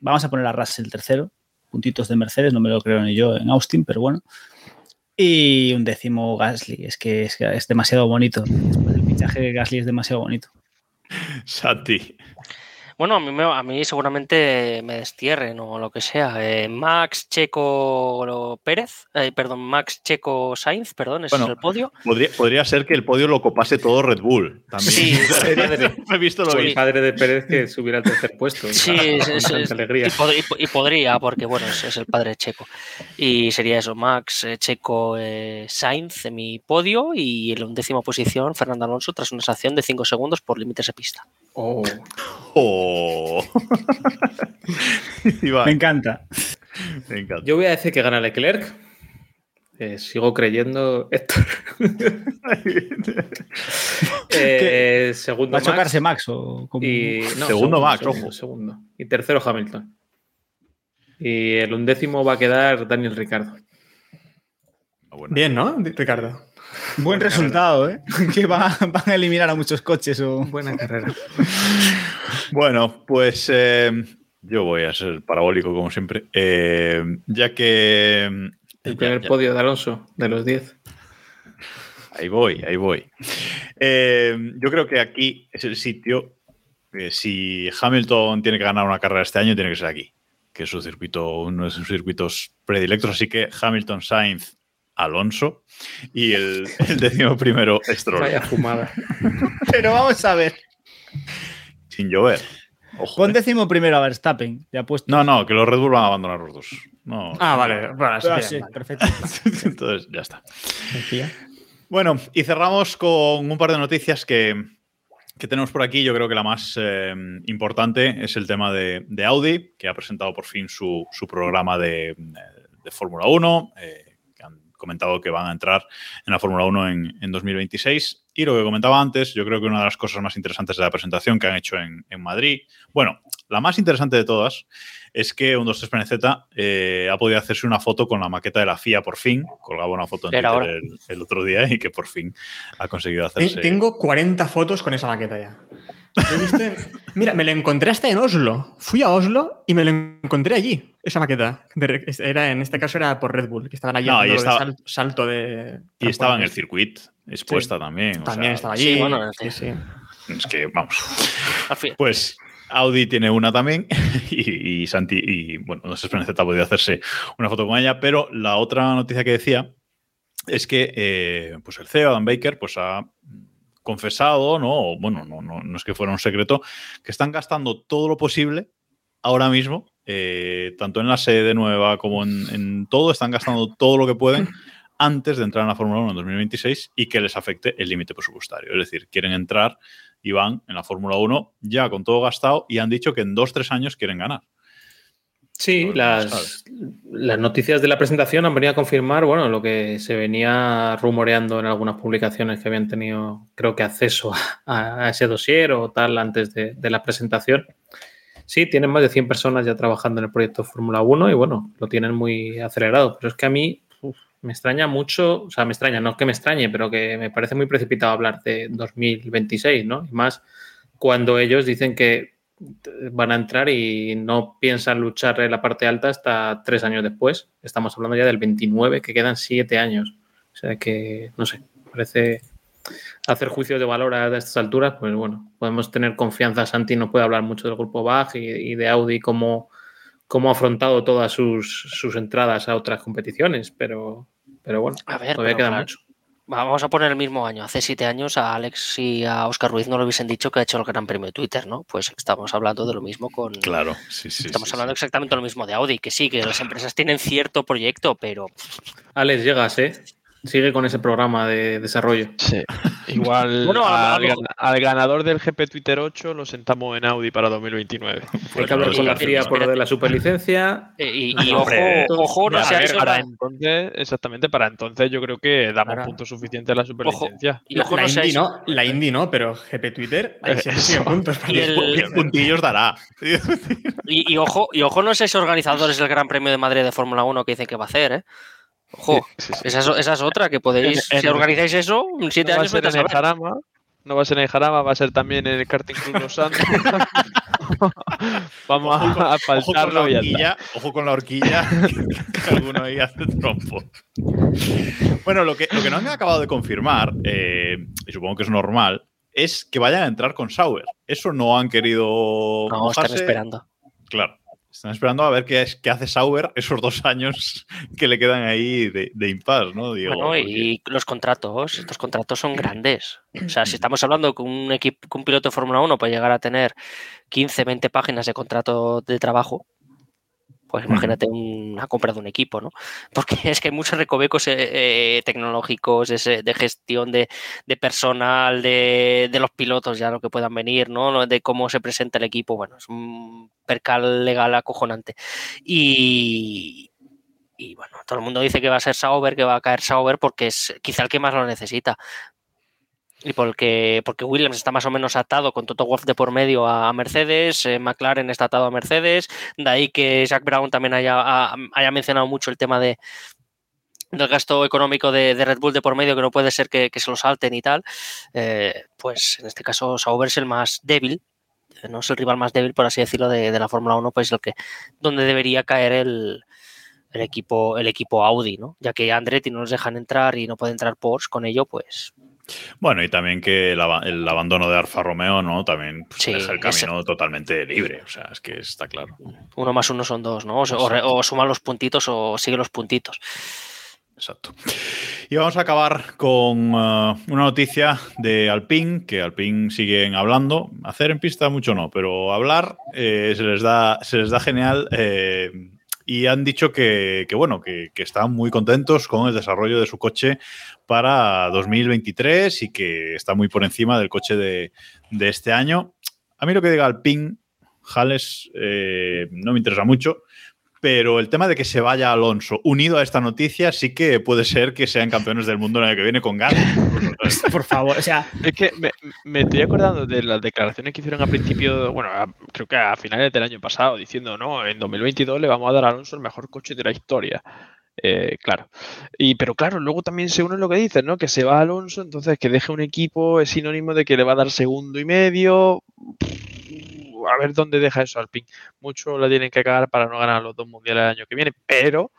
vamos a poner a Russell tercero, puntitos de Mercedes, no me lo creo ni yo en Austin, pero bueno. Y un décimo Gasly, es que es, es demasiado bonito. Después del fichaje de Gasly es demasiado bonito. Santi. Bueno, a mí, a mí seguramente me destierren o lo que sea. Eh, Max Checo Pérez, eh, perdón, Max Checo Sainz, perdón, ese es el podio. Podría, ser que el podio lo copase todo Red Bull también. Sí, he visto lo el padre de Pérez que subiera al tercer puesto. Sí, es, alegría. Y, podría, porque bueno, es, el padre de Checo. Y sería eso, Max eh, Checo Sainz en mi podio y en la undécima posición Fernando Alonso tras una sanción de 5 segundos por límites de pista. Oh. oh. Me encanta. Yo voy a decir que gana Leclerc. Eh, sigo creyendo Héctor. eh, segundo ¿Va a chocarse Max, o y, segundo, Max, segundo, Segundo. Y tercero Hamilton. Y el undécimo va a quedar Daniel Ricardo. Bien, ¿no? Ricardo. Buen resultado, ¿eh? Que van a eliminar a muchos coches. O... Buena carrera. bueno, pues eh, yo voy a ser parabólico como siempre. Eh, ya que... El primer podio de Alonso, de los 10. Ahí voy, ahí voy. Eh, yo creo que aquí es el sitio. si Hamilton tiene que ganar una carrera este año, tiene que ser aquí, que es su circuito, uno de sus circuitos predilectos. Así que Hamilton Sainz Alonso y el, décimo primero Stroll. Vaya fumada. Pero vamos a ver. Sin llover. Ojo, Pon eh. décimo primero a Verstappen. No, no, que los Red Bull van a abandonar los dos. ah, vale. Bueno, ah, sí, perfecto. Entonces, ya está. Bueno, y cerramos con un par de noticias que, tenemos por aquí. Yo creo que la más eh, importante es el tema de, Audi, que ha presentado por fin su, programa de, Fórmula 1 comentado que van a entrar en la Fórmula 1 en, 2026. Y lo que comentaba antes, yo creo que una de las cosas más interesantes de la presentación que han hecho en, Madrid, bueno, la más interesante de todas es que un 23 PNZ eh, ha podido hacerse una foto con la maqueta de la FIA por fin. Colgaba una foto en Twitter el, otro día y que por fin ha conseguido hacerse. Tengo 40 fotos con esa maqueta ya. Mira, me lo encontré hasta en Oslo. Fui a Oslo y me lo encontré allí, esa maqueta. Era, en este caso era por Red Bull, que estaban allí No, y estaba- sal- salto de. Y estaba en el circuito, expuesta también. o También sea, estaba allí. sí, bueno, sí, sí. Es que, vamos. Pues Audi tiene una también y, y Santi, y bueno, no sé si ha podido hacerse una foto con ella, pero la otra noticia que decía es que eh, pues el CEO, Adam Baker, pues ha confesado, ¿no? Bueno, no, no, no es que fuera un secreto, que están gastando todo lo posible ahora mismo, eh, tanto en la sede nueva como en, en todo, están gastando todo lo que pueden antes de entrar en la Fórmula 1 en 2026 y que les afecte el límite presupuestario. Es decir, quieren entrar y van en la Fórmula 1 ya con todo gastado y han dicho que en dos, tres años quieren ganar. Sí, las, las noticias de la presentación han venido a confirmar, bueno, lo que se venía rumoreando en algunas publicaciones que habían tenido, creo que, acceso a, a ese dossier o tal antes de, de la presentación. Sí, tienen más de 100 personas ya trabajando en el proyecto Fórmula 1 y bueno, lo tienen muy acelerado. Pero es que a mí uf, me extraña mucho, o sea, me extraña, no es que me extrañe, pero que me parece muy precipitado hablar de 2026, ¿no? Y más cuando ellos dicen que van a entrar y no piensan luchar en la parte alta hasta tres años después. Estamos hablando ya del 29, que quedan siete años. O sea que, no sé, parece hacer juicios de valor a estas alturas, pues bueno, podemos tener confianza. Santi nos puede hablar mucho del grupo BAG y, y de Audi, cómo, cómo ha afrontado todas sus, sus entradas a otras competiciones, pero, pero bueno, A ver, todavía pero queda claro, mucho. Vamos a poner el mismo año. Hace siete años a Alex y a Oscar Ruiz no le hubiesen dicho que ha hecho el Gran Premio de Twitter, ¿no? Pues estamos hablando de lo mismo con. Claro, sí, sí. Estamos sí, hablando sí. exactamente lo mismo de Audi, que sí, que las empresas tienen cierto proyecto, pero Alex, llegas, ¿eh? Sigue con ese programa de desarrollo. Sí. Igual Bueno, al, ganador del GP Twitter 8 lo sentamos en Audi para 2029. Hay que hablar con la FIA por lo de la superlicencia. eh, y, ojo, ojo, no sea ver, eso para entonces, exactamente, para entonces yo creo que damos Ahora- puntos suficientes a la superlicencia. y La, ojo, la no Indy eso- no, la Indy no, pero GP Twitter, ahí se Eso. siguen puntos. Y el- ¿Qué puntillos dará? Y, y ojo, y ojo, no es esos organizadores del Gran Premio de Madrid de Fórmula 1 que dicen que va a hacer, ¿eh? Ojo, Sí, sí. esa es, esa es otra que podéis, En- en- si organizáis eso, en siete No va a años ser en el. Jarama, no va a ser en el Jarama, va a ser también en el Karting Club Los Santos. Vamos Ojo a Ojo con la faltarlo y horquilla, ojo con la horquilla, que alguno ahí hace trompo. Bueno, lo que, lo que no han acabado de confirmar, eh, y supongo que es normal, es que vayan a entrar con Sauer. Eso no han querido No, están mojarse. esperando. Claro. Están esperando a ver qué, es, qué hace Sauber esos dos años que le quedan ahí de, de impasse, ¿no? Digo, Bueno, y los contratos, estos contratos son grandes. O sea, si estamos hablando que un equipo, que un piloto de Fórmula 1 puede llegar a tener 15, 20 páginas de contrato de trabajo, pues imagínate una compra de un equipo, ¿no? Porque es que hay muchos recovecos eh, eh, tecnológicos, de gestión de, de personal, de, de los pilotos ya lo que puedan venir, ¿no? De cómo se presenta el equipo. Bueno, es un percal legal acojonante. Y, y bueno, todo el mundo dice que va a ser Sauber, que va a caer Sauber porque es quizá el que más lo necesita. Y porque, porque Williams está más o menos atado con Toto Wolff de por medio a Mercedes, eh, McLaren está atado a Mercedes, de ahí que Jack Brown también haya, ha- haya mencionado mucho el tema de del gasto económico de, Red Bull de por medio, que no puede ser que, que se lo salten y tal, eh, pues en este caso Sauber es el más débil, eh, no es el rival más débil, por así decirlo, de, de la Fórmula 1, pues el que donde debería caer el, el equipo, el equipo Audi, ¿no? Ya que Andretti no nos dejan entrar y no puede entrar Porsche con ello, pues Bueno, y también que el, aba- el abandono de Alfa Romeo, ¿no? También pues, Sí, deja el camino totalmente libre. O sea, es que está claro. uno más uno son dos, ¿no? O, o o suma los puntitos o sigue los puntitos. Exacto. Y vamos a acabar con eh, una noticia de Alpine, que Alpine siguen hablando. Hacer en pista mucho no, pero hablar eh, se, les da, se les da genial. eh, y han dicho que, bueno, que, están muy contentos con el desarrollo de su coche para 2023 y que está muy por encima del coche de, de este año. A mí lo que diga Alpine, Jales, eh, no me interesa mucho. Pero el tema de que se vaya Alonso unido a esta noticia sí que puede ser que sean campeones del mundo el año que viene con ganas. Por favor, o sea, Es que me, me estoy acordando de las declaraciones que hicieron a principio, bueno, a- creo que a finales del año pasado, diciendo, no, en 2022 le vamos a dar a Alonso el mejor coche de la historia. Eh, claro. Y, pero claro, luego también se une lo que dices, ¿no? Que se va Alonso, entonces que deje un equipo es sinónimo de que le va a dar segundo y medio. A ver dónde deja eso Alpine. Mucho la tienen que cagar para no ganar los dos mundiales el año que viene, pero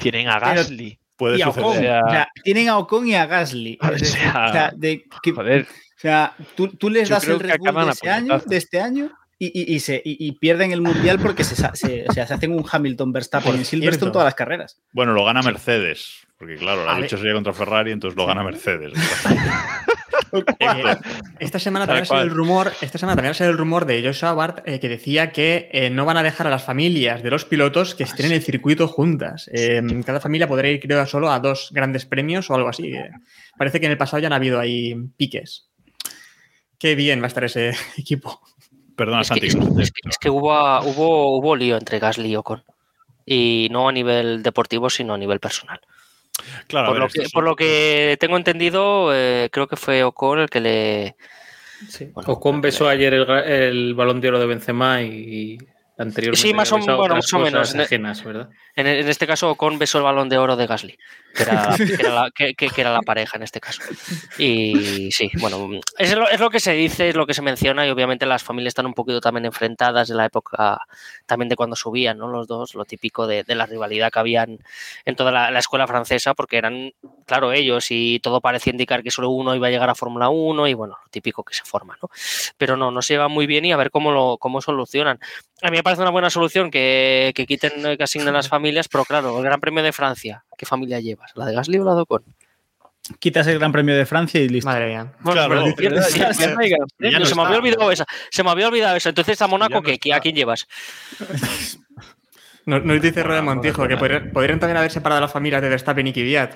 tienen a Gasly. Puede y a Ocon. O sea, tienen a Ocon y a Gasly. O sea, de, joder. O sea tú, tú les das el Red Bull de, ese año, de este año y, se, pierden el mundial porque se, se, se hacen un Hamilton Verstappen en Silverstone todas las carreras. Bueno, lo gana Mercedes, porque claro, la lucha sería contra Ferrari, entonces lo gana Mercedes. Eh, esta semana también ha sido el rumor, esta semana también el rumor de Joshua Bart eh, que decía que eh, no van a dejar a las familias de los pilotos que estén en el circuito juntas. cada familia podrá ir, creo, solo a dos grandes premios o algo así. parece que en el pasado ya han habido ahí piques. Qué bien va a estar ese equipo. Perdona, es Santi. Que, es, que, hubo, hubo, hubo lío entre Gasly y Ocon. Y no a nivel deportivo, sino a nivel personal. Claro, por, lo, que, por lo que tengo entendido, eh, creo que fue Ocon el que le. Sí. Ocon besó ayer el, el, balón de oro de Benzema y anteriormente. Sí, más o, bueno, más o menos. Ajenas, ¿verdad? En, en, este caso, Ocon besó el balón de oro de Gasly que era, la, que, era, la, pareja en este caso. Y sí, bueno, es lo, es lo, que se dice, es lo que se menciona y obviamente las familias están un poquito también enfrentadas de la época también de cuando subían, ¿no? Los dos, lo típico de, de la rivalidad que habían en toda la, la, escuela francesa, porque eran, claro, ellos y todo parecía indicar que solo uno iba a llegar a Fórmula 1 y bueno, lo típico que se forma, ¿no? Pero no, no se lleva muy bien y a ver cómo lo cómo solucionan. A mí me parece una buena solución que, que quiten, que asignen las familias, pero claro, el Gran Premio de Francia, ¿qué familia llevas? ¿La de Gasly o la de Ocon? Quitas el Gran Premio de Francia y listo. Madre mía. se me había olvidado esa. Se me había olvidado eso. Entonces a Mónaco, ¿a quién llevas? Nos, nos dice Rode Montijo que podrían, también haber separado a las familias de Verstappen y Kvyat.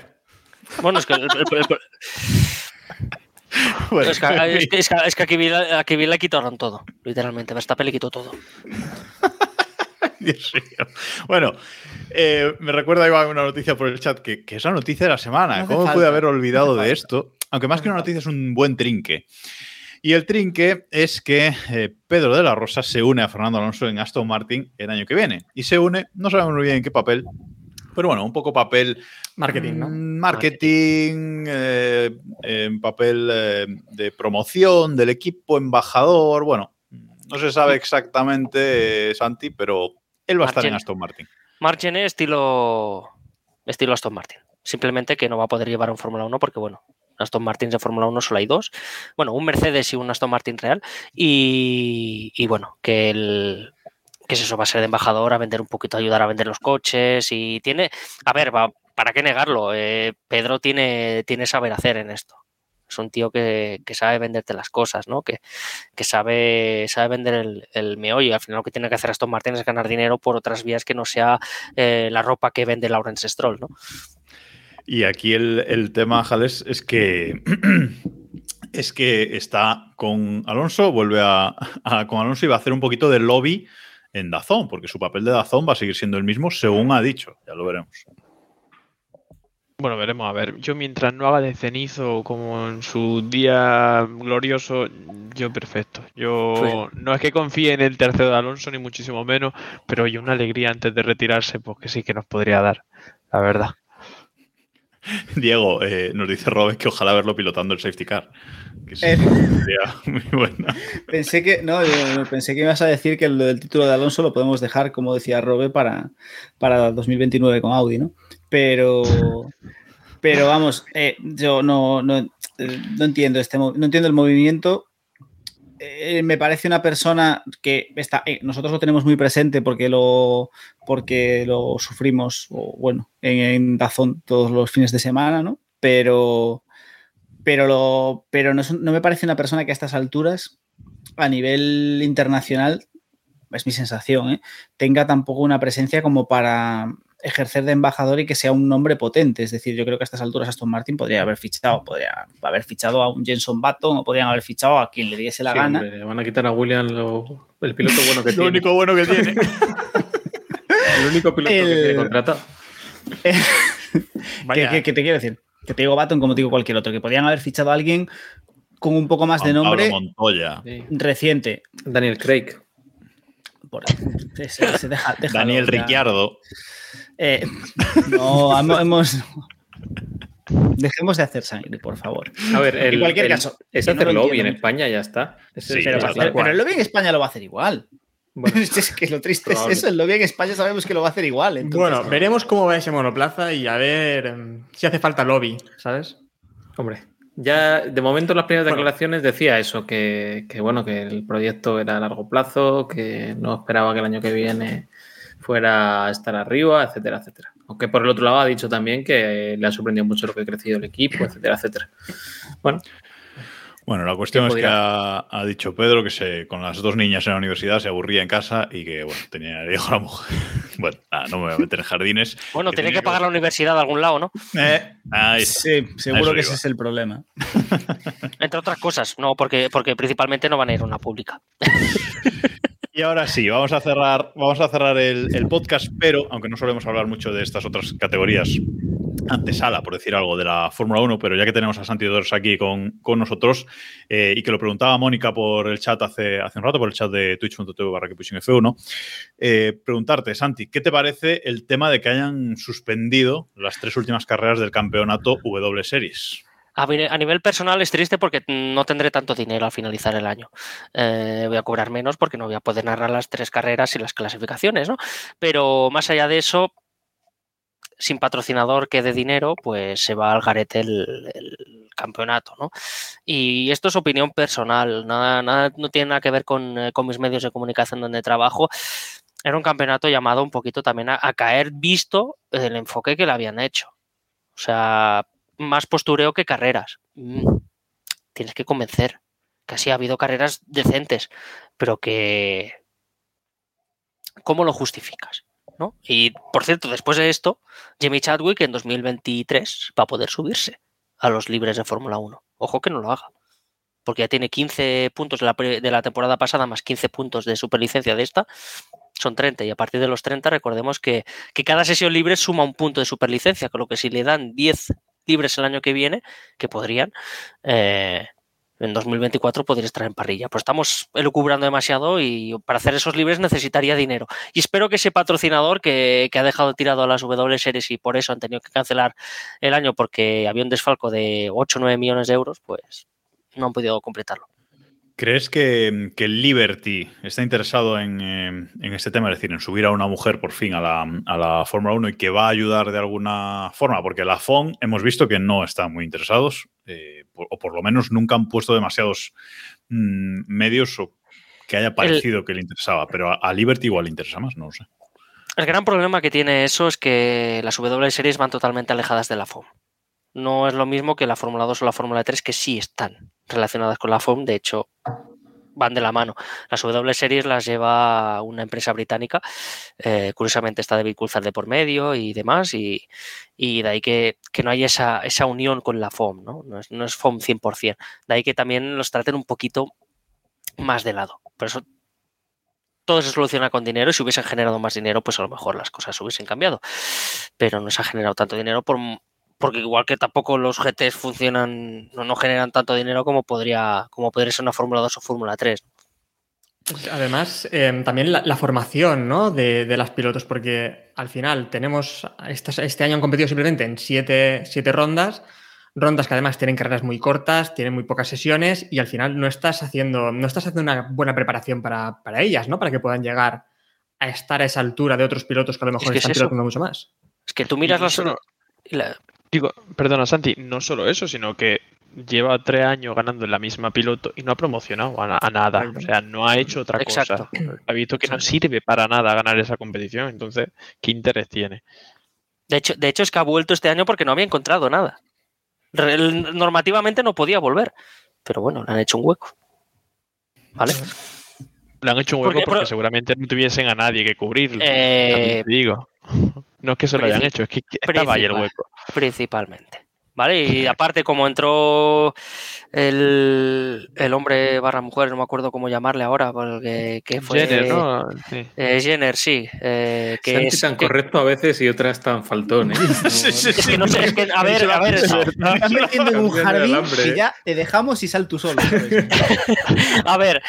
Bueno, es que. es, que, es, que, a Kvyat le quitaron todo, literalmente. Verstappen le quitó todo. Dios mío. Bueno, eh, me recuerda igual una noticia por el chat que, es la noticia de la semana. ¿Cómo pude haber olvidado de esto? Aunque más que una noticia es un buen trinque. Y el trinque es que eh, Pedro de la Rosa se une a Fernando Alonso en Aston Martin el año que viene. Y se une, no sabemos muy bien en qué papel, pero bueno, un poco papel. Marketing, ¿no? Mm, marketing, eh, papel de promoción del equipo, embajador. Bueno, no se sabe exactamente, Santi, pero él va a estar en Aston Martin. Margen estilo, estilo Aston Martin. Simplemente que no va a poder llevar un Fórmula 1 porque, bueno, Aston Martin de Fórmula 1 solo hay dos. Bueno, un Mercedes y un Aston Martin real. Y, bueno, que el, que es eso, va a ser de embajador, a vender un poquito, a ayudar a vender los coches y tiene, a ver, va, ¿para qué negarlo? Eh, Pedro tiene, tiene saber hacer en esto es un tío que, sabe venderte las cosas, ¿no? Que, sabe, sabe vender el, el, meollo. Al final lo que tiene que hacer Aston Martin es ganar dinero por otras vías que no sea eh, la ropa que vende Lawrence Stroll, ¿no? Y aquí el, tema, Jales, es que es que está con Alonso, vuelve a, con Alonso y va a hacer un poquito de lobby en Dazón, porque su papel de Dazón va a seguir siendo el mismo, según ha dicho. Ya lo veremos. Bueno, veremos a ver. Yo mientras no haga de cenizo como en su día glorioso, yo perfecto. Yo no es que confíe en el tercero de Alonso, ni muchísimo menos, pero oye, una alegría antes de retirarse, pues que sí que nos podría dar, la verdad. Diego, eh, nos dice Robes que ojalá verlo pilotando el safety car. Que eh, sería muy buena. Pensé que, no, pensé que ibas a decir que el del título de Alonso lo podemos dejar, como decía Robe, para, para 2029 con Audi, ¿no? Pero, pero vamos, eh, yo no, no, entiendo este, no entiendo el movimiento. Eh, me parece una persona que está, eh, nosotros lo tenemos muy presente porque lo, porque lo sufrimos, bueno, en, en, Dazón todos los fines de semana, ¿no? Pero, pero, lo, pero no, no me parece una persona que a estas alturas, a nivel internacional, es mi sensación, ¿eh? tenga tampoco una presencia como para ejercer de embajador y que sea un nombre potente. Es decir, yo creo que a estas alturas Aston Martin podría haber fichado, podría haber fichado a un Jenson Button o podrían haber fichado a quien le diese la gana. van a quitar a William el piloto bueno que tiene. Lo único bueno que tiene. el único piloto que tiene contratado. ¿Qué, te quiero decir? Que te digo Button como te digo cualquier otro, que podrían haber fichado a alguien con un poco más de nombre reciente. Daniel Craig. Daniel Ricciardo. Eh, no, hemos. Dejemos de hacer sangre, por favor. A ver, en cualquier caso. Es hacer lobby en España, ya está. pero, el lobby en España lo va a hacer igual. es que lo triste es eso, el lobby en España sabemos que lo va a hacer igual. bueno, veremos cómo va ese monoplaza y a ver em, si hace falta lobby, ¿sabes? Hombre, ya de momento en las primeras declaraciones decía eso, que, bueno, que el proyecto era a largo plazo, que no esperaba que el año que viene fuera a estar arriba, etcétera, etcétera. Aunque por el otro lado ha dicho también que le ha sorprendido mucho lo que ha crecido el equipo, etcétera, etcétera. Bueno, bueno, la cuestión es que ha, dicho Pedro que se, con las dos niñas en la universidad se aburría en casa y que, bueno, tenía, dijo la mujer, bueno, no me voy a meter en jardines. Bueno, tiene que, pagar la universidad de algún lado, ¿no? Eh, sí, seguro que ese es el problema. Entre otras cosas, no, porque, porque principalmente no van a ir a una pública. Y ahora sí, vamos a cerrar, vamos a cerrar el, podcast, pero aunque no solemos hablar mucho de estas otras categorías, antesala, por decir algo, de la Fórmula 1, pero ya que tenemos a Santi Dors aquí con, nosotros eh, y que lo preguntaba Mónica por el chat hace, hace un rato, por el chat de twitch.tv barra que F1, eh, preguntarte, Santi, ¿qué te parece el tema de que hayan suspendido las tres últimas carreras del campeonato W Series? A nivel personal es triste porque no tendré tanto dinero al finalizar el año. Eh, voy a cobrar menos porque no voy a poder narrar las tres carreras y las clasificaciones, ¿no? Pero más allá de eso, sin patrocinador que dé dinero, pues se va al garete el, campeonato, ¿no? Y esto es opinión personal, nada, nada no tiene nada que ver con, eh, con, mis medios de comunicación donde trabajo. Era un campeonato llamado un poquito también a caer visto el enfoque que le habían hecho. O sea, más postureo que carreras. Mm, tienes que convencer. Así ha habido carreras decentes, pero que... ¿Cómo lo justificas? ¿no? Y por cierto, después de esto, Jimmy Chadwick en 2023 va a poder subirse a los libres de Fórmula 1. Ojo que no lo haga. Porque ya tiene 15 puntos de la, de la temporada pasada más 15 puntos de superlicencia de esta. Son 30 y a partir de los 30 recordemos que, que cada sesión libre suma un punto de superlicencia, con lo que si le dan 10 libres el año que viene, que podrían, eh, en 2024 poder estar en parrilla. Pues estamos elucubrando demasiado y para hacer esos libres necesitaría dinero. Y espero que ese patrocinador que, ha dejado tirado a las W Series y por eso han tenido que cancelar el año porque había un desfalco de 8 o 9 millones de euros, pues no han podido completarlo. ¿Crees que, que, Liberty está interesado en, eh, este tema, es decir, en subir a una mujer por fin a la, Fórmula 1 y que va a ayudar de alguna forma? Porque la FON hemos visto que no están muy interesados, eh, o por lo menos nunca han puesto demasiados mm, medios o que haya parecido que le interesaba, pero a, Liberty igual le interesa más, no lo sé. El gran problema que tiene eso es que las W Series van totalmente alejadas de la FOM. No es lo mismo que la Fórmula 2 o la Fórmula 3 que sí están relacionadas con la FOM, de hecho van de la mano. Las W Series las lleva una empresa británica, eh, curiosamente está David Coulthard de por medio y demás, y, de ahí que, no hay esa, esa, unión con la FOM, ¿no? No es, no es FOM 100%, de ahí que también los traten un poquito más de lado. Por eso todo se soluciona con dinero y si hubiesen generado más dinero, pues a lo mejor las cosas hubiesen cambiado. Pero no se ha generado tanto dinero por porque igual que tampoco los GTs funcionan, no, no generan tanto dinero como podría, como podría ser una Fórmula 2 o Fórmula 3. Pues además, em, también la, formación ¿no? de, de, las pilotos, porque al final tenemos, este, este año han competido simplemente en siete, siete, rondas, rondas que además tienen carreras muy cortas, tienen muy pocas sesiones y al final no estás haciendo, no estás haciendo una buena preparación para, para ellas, ¿no? Para que puedan llegar a estar a esa altura de otros pilotos que a lo mejor están pilotando mucho más. Es que tú miras la, Digo, perdona, Santi, no solo eso, sino que lleva tres años ganando en la misma piloto y no ha promocionado a, nada. O sea, no ha hecho otra cosa. Ha visto que no sirve para nada ganar esa competición. Entonces, ¿qué interés tiene? De hecho, de hecho, es que ha vuelto este año porque no había encontrado nada. Normativamente no podía volver. Pero bueno, le han hecho un hueco. ¿Vale? Le han hecho un hueco porque, seguramente no tuviesen a nadie que cubrirlo. Eh, digo. No es que se lo hayan hecho, es que estaba ahí el hueco. Principalmente. ¿Vale? Y aparte, como entró el, hombre barra mujer, no me acuerdo cómo llamarle ahora, porque que fue. Jenner, ¿no? Sí. Eh, Jenner, sí. Eh, que es tan correcto a veces y otras tan faltón, ¿eh? es que no sé, es que, a ver, a ver. Estás metiendo en un jardín y ya te dejamos y sal tú solo. a ver,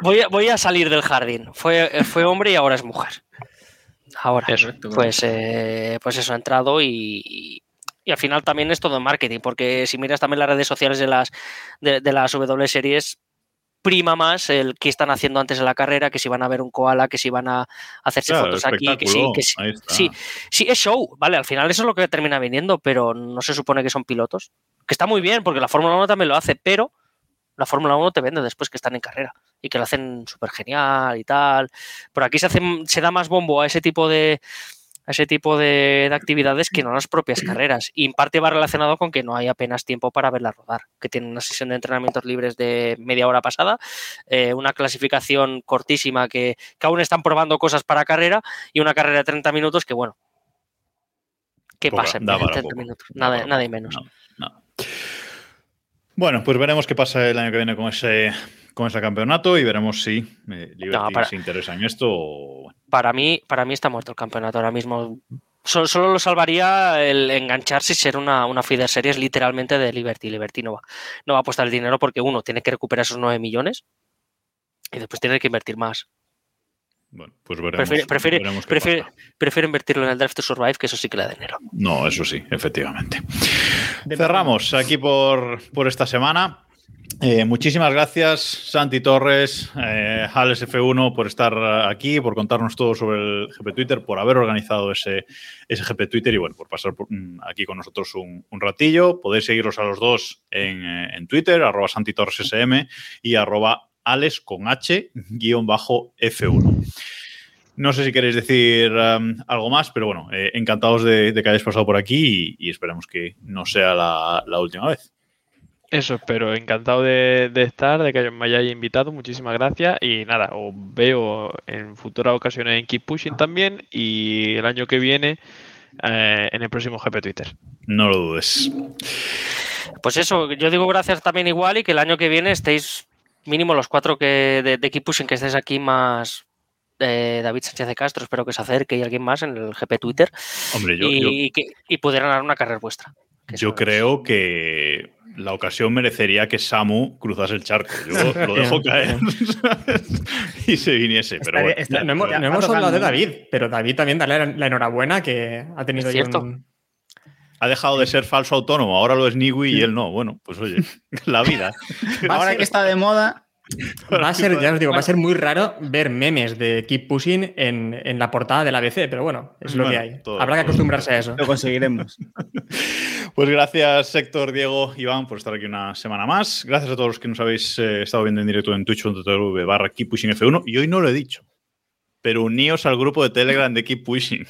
voy a, voy a salir del jardín. Fue, fue hombre y ahora es mujer. Ahora, pues, eh, pues eso ha entrado y, y, al final también es todo marketing, porque si miras también las redes sociales de las, de, las W series, prima más el que están haciendo antes de la carrera, que si van a ver un koala, que si van a hacerse fotos aquí, que sí, que sí, sí, es show, vale, al final eso es lo que termina viniendo, pero no se supone que son pilotos, que está muy bien, porque la Fórmula 1 también lo hace, pero la Fórmula 1 te vende después que están en carrera y que lo hacen súper genial y tal. Por aquí se, hace, se da más bombo a ese tipo de, ese tipo de, actividades que no las propias carreras. Y en parte va relacionado con que no hay apenas tiempo para verla rodar, que tienen una sesión de entrenamientos libres de media hora pasada, eh, una clasificación cortísima que, aún están probando cosas para carrera y una carrera de 30 minutos que, bueno, ¿qué pasa en 30 minutos? Nada, nada y menos. Bueno, pues veremos qué pasa el año que viene con ese con ese campeonato y veremos si eh, Liberty se interesa en esto. O... Para, mí, para mí está muerto el campeonato ahora mismo. Solo, lo salvaría el engancharse y ser una, una feeder series literalmente de Liberty. Liberty no va, no va a apostar el dinero porque uno tiene que recuperar esos 9 millones y después tiene que invertir más. Bueno, pues veremos. Prefiere, prefiere, invertirlo en el Draft to Survive, que eso sí que le da dinero. No, eso sí, efectivamente. Cerramos aquí por, por esta semana. Eh, muchísimas gracias, Santi Torres, eh, Alex F1, por estar aquí, por contarnos todo sobre el GP Twitter, por haber organizado ese, ese GP Twitter y bueno, por pasar mm, aquí con nosotros un, ratillo. Podéis seguirlos a los dos en, eh, Twitter, arroba Santi Torres SM y arroba Alex con H guion bajo F1. No sé si queréis decir um, algo más, pero bueno, encantados de, que hayáis pasado por aquí y, esperamos que no sea la última vez. Eso espero, encantado de, estar, de que me hayáis invitado, muchísimas gracias y nada, os veo en futuras ocasiones en Keep Pushing también y el año que viene eh, en el próximo GP Twitter. No lo dudes. Pues eso, yo digo gracias también igual y que el año que viene estéis mínimo los cuatro que de, Keep Pushing que estéis aquí más eh, David Sánchez de Castro, espero que se acerque y alguien más en el GP Twitter Hombre, yo, y, Que, y pudieran dar una carrera vuestra. Yo creo que la ocasión merecería que Samu cruzase el charco. Yo lo dejo caer y se viniese. Pero no hemos, hablado de David, pero David también darle la enhorabuena que ha tenido cierto. Ha dejado de ser falso autónomo, ahora lo es Niwi y él no. Bueno, pues oye, la vida. ahora que está de moda, Va a ser, ya os digo, va a ser muy raro ver memes de Keep Pushing en, la portada de la ABC, pero bueno, es lo que hay. Habrá que acostumbrarse a eso. Lo conseguiremos. pues gracias, Héctor, Diego, Iván, por estar aquí una semana más. Gracias a todos los que nos habéis eh, estado viendo en directo en twitch.tv barra Keep Pushing F1. Y hoy no lo he dicho, pero uníos al grupo de Telegram de Keep Pushing.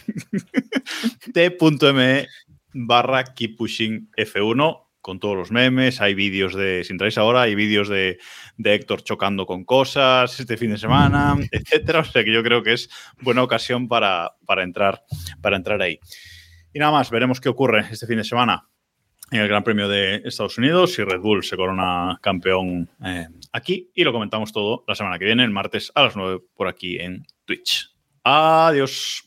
t.me barra Keep Pushing F1 con todos los memes, hay vídeos de, si entráis ahora, hay vídeos de, Héctor chocando con cosas este fin de semana, etcétera. O sea que yo creo que es buena ocasión para, entrar, para entrar ahí. Y nada más, veremos qué ocurre este fin de semana en el Gran Premio de Estados Unidos si Red Bull se corona campeón eh, aquí y lo comentamos todo la semana que viene, el martes a las 9 por aquí en Twitch. Adiós.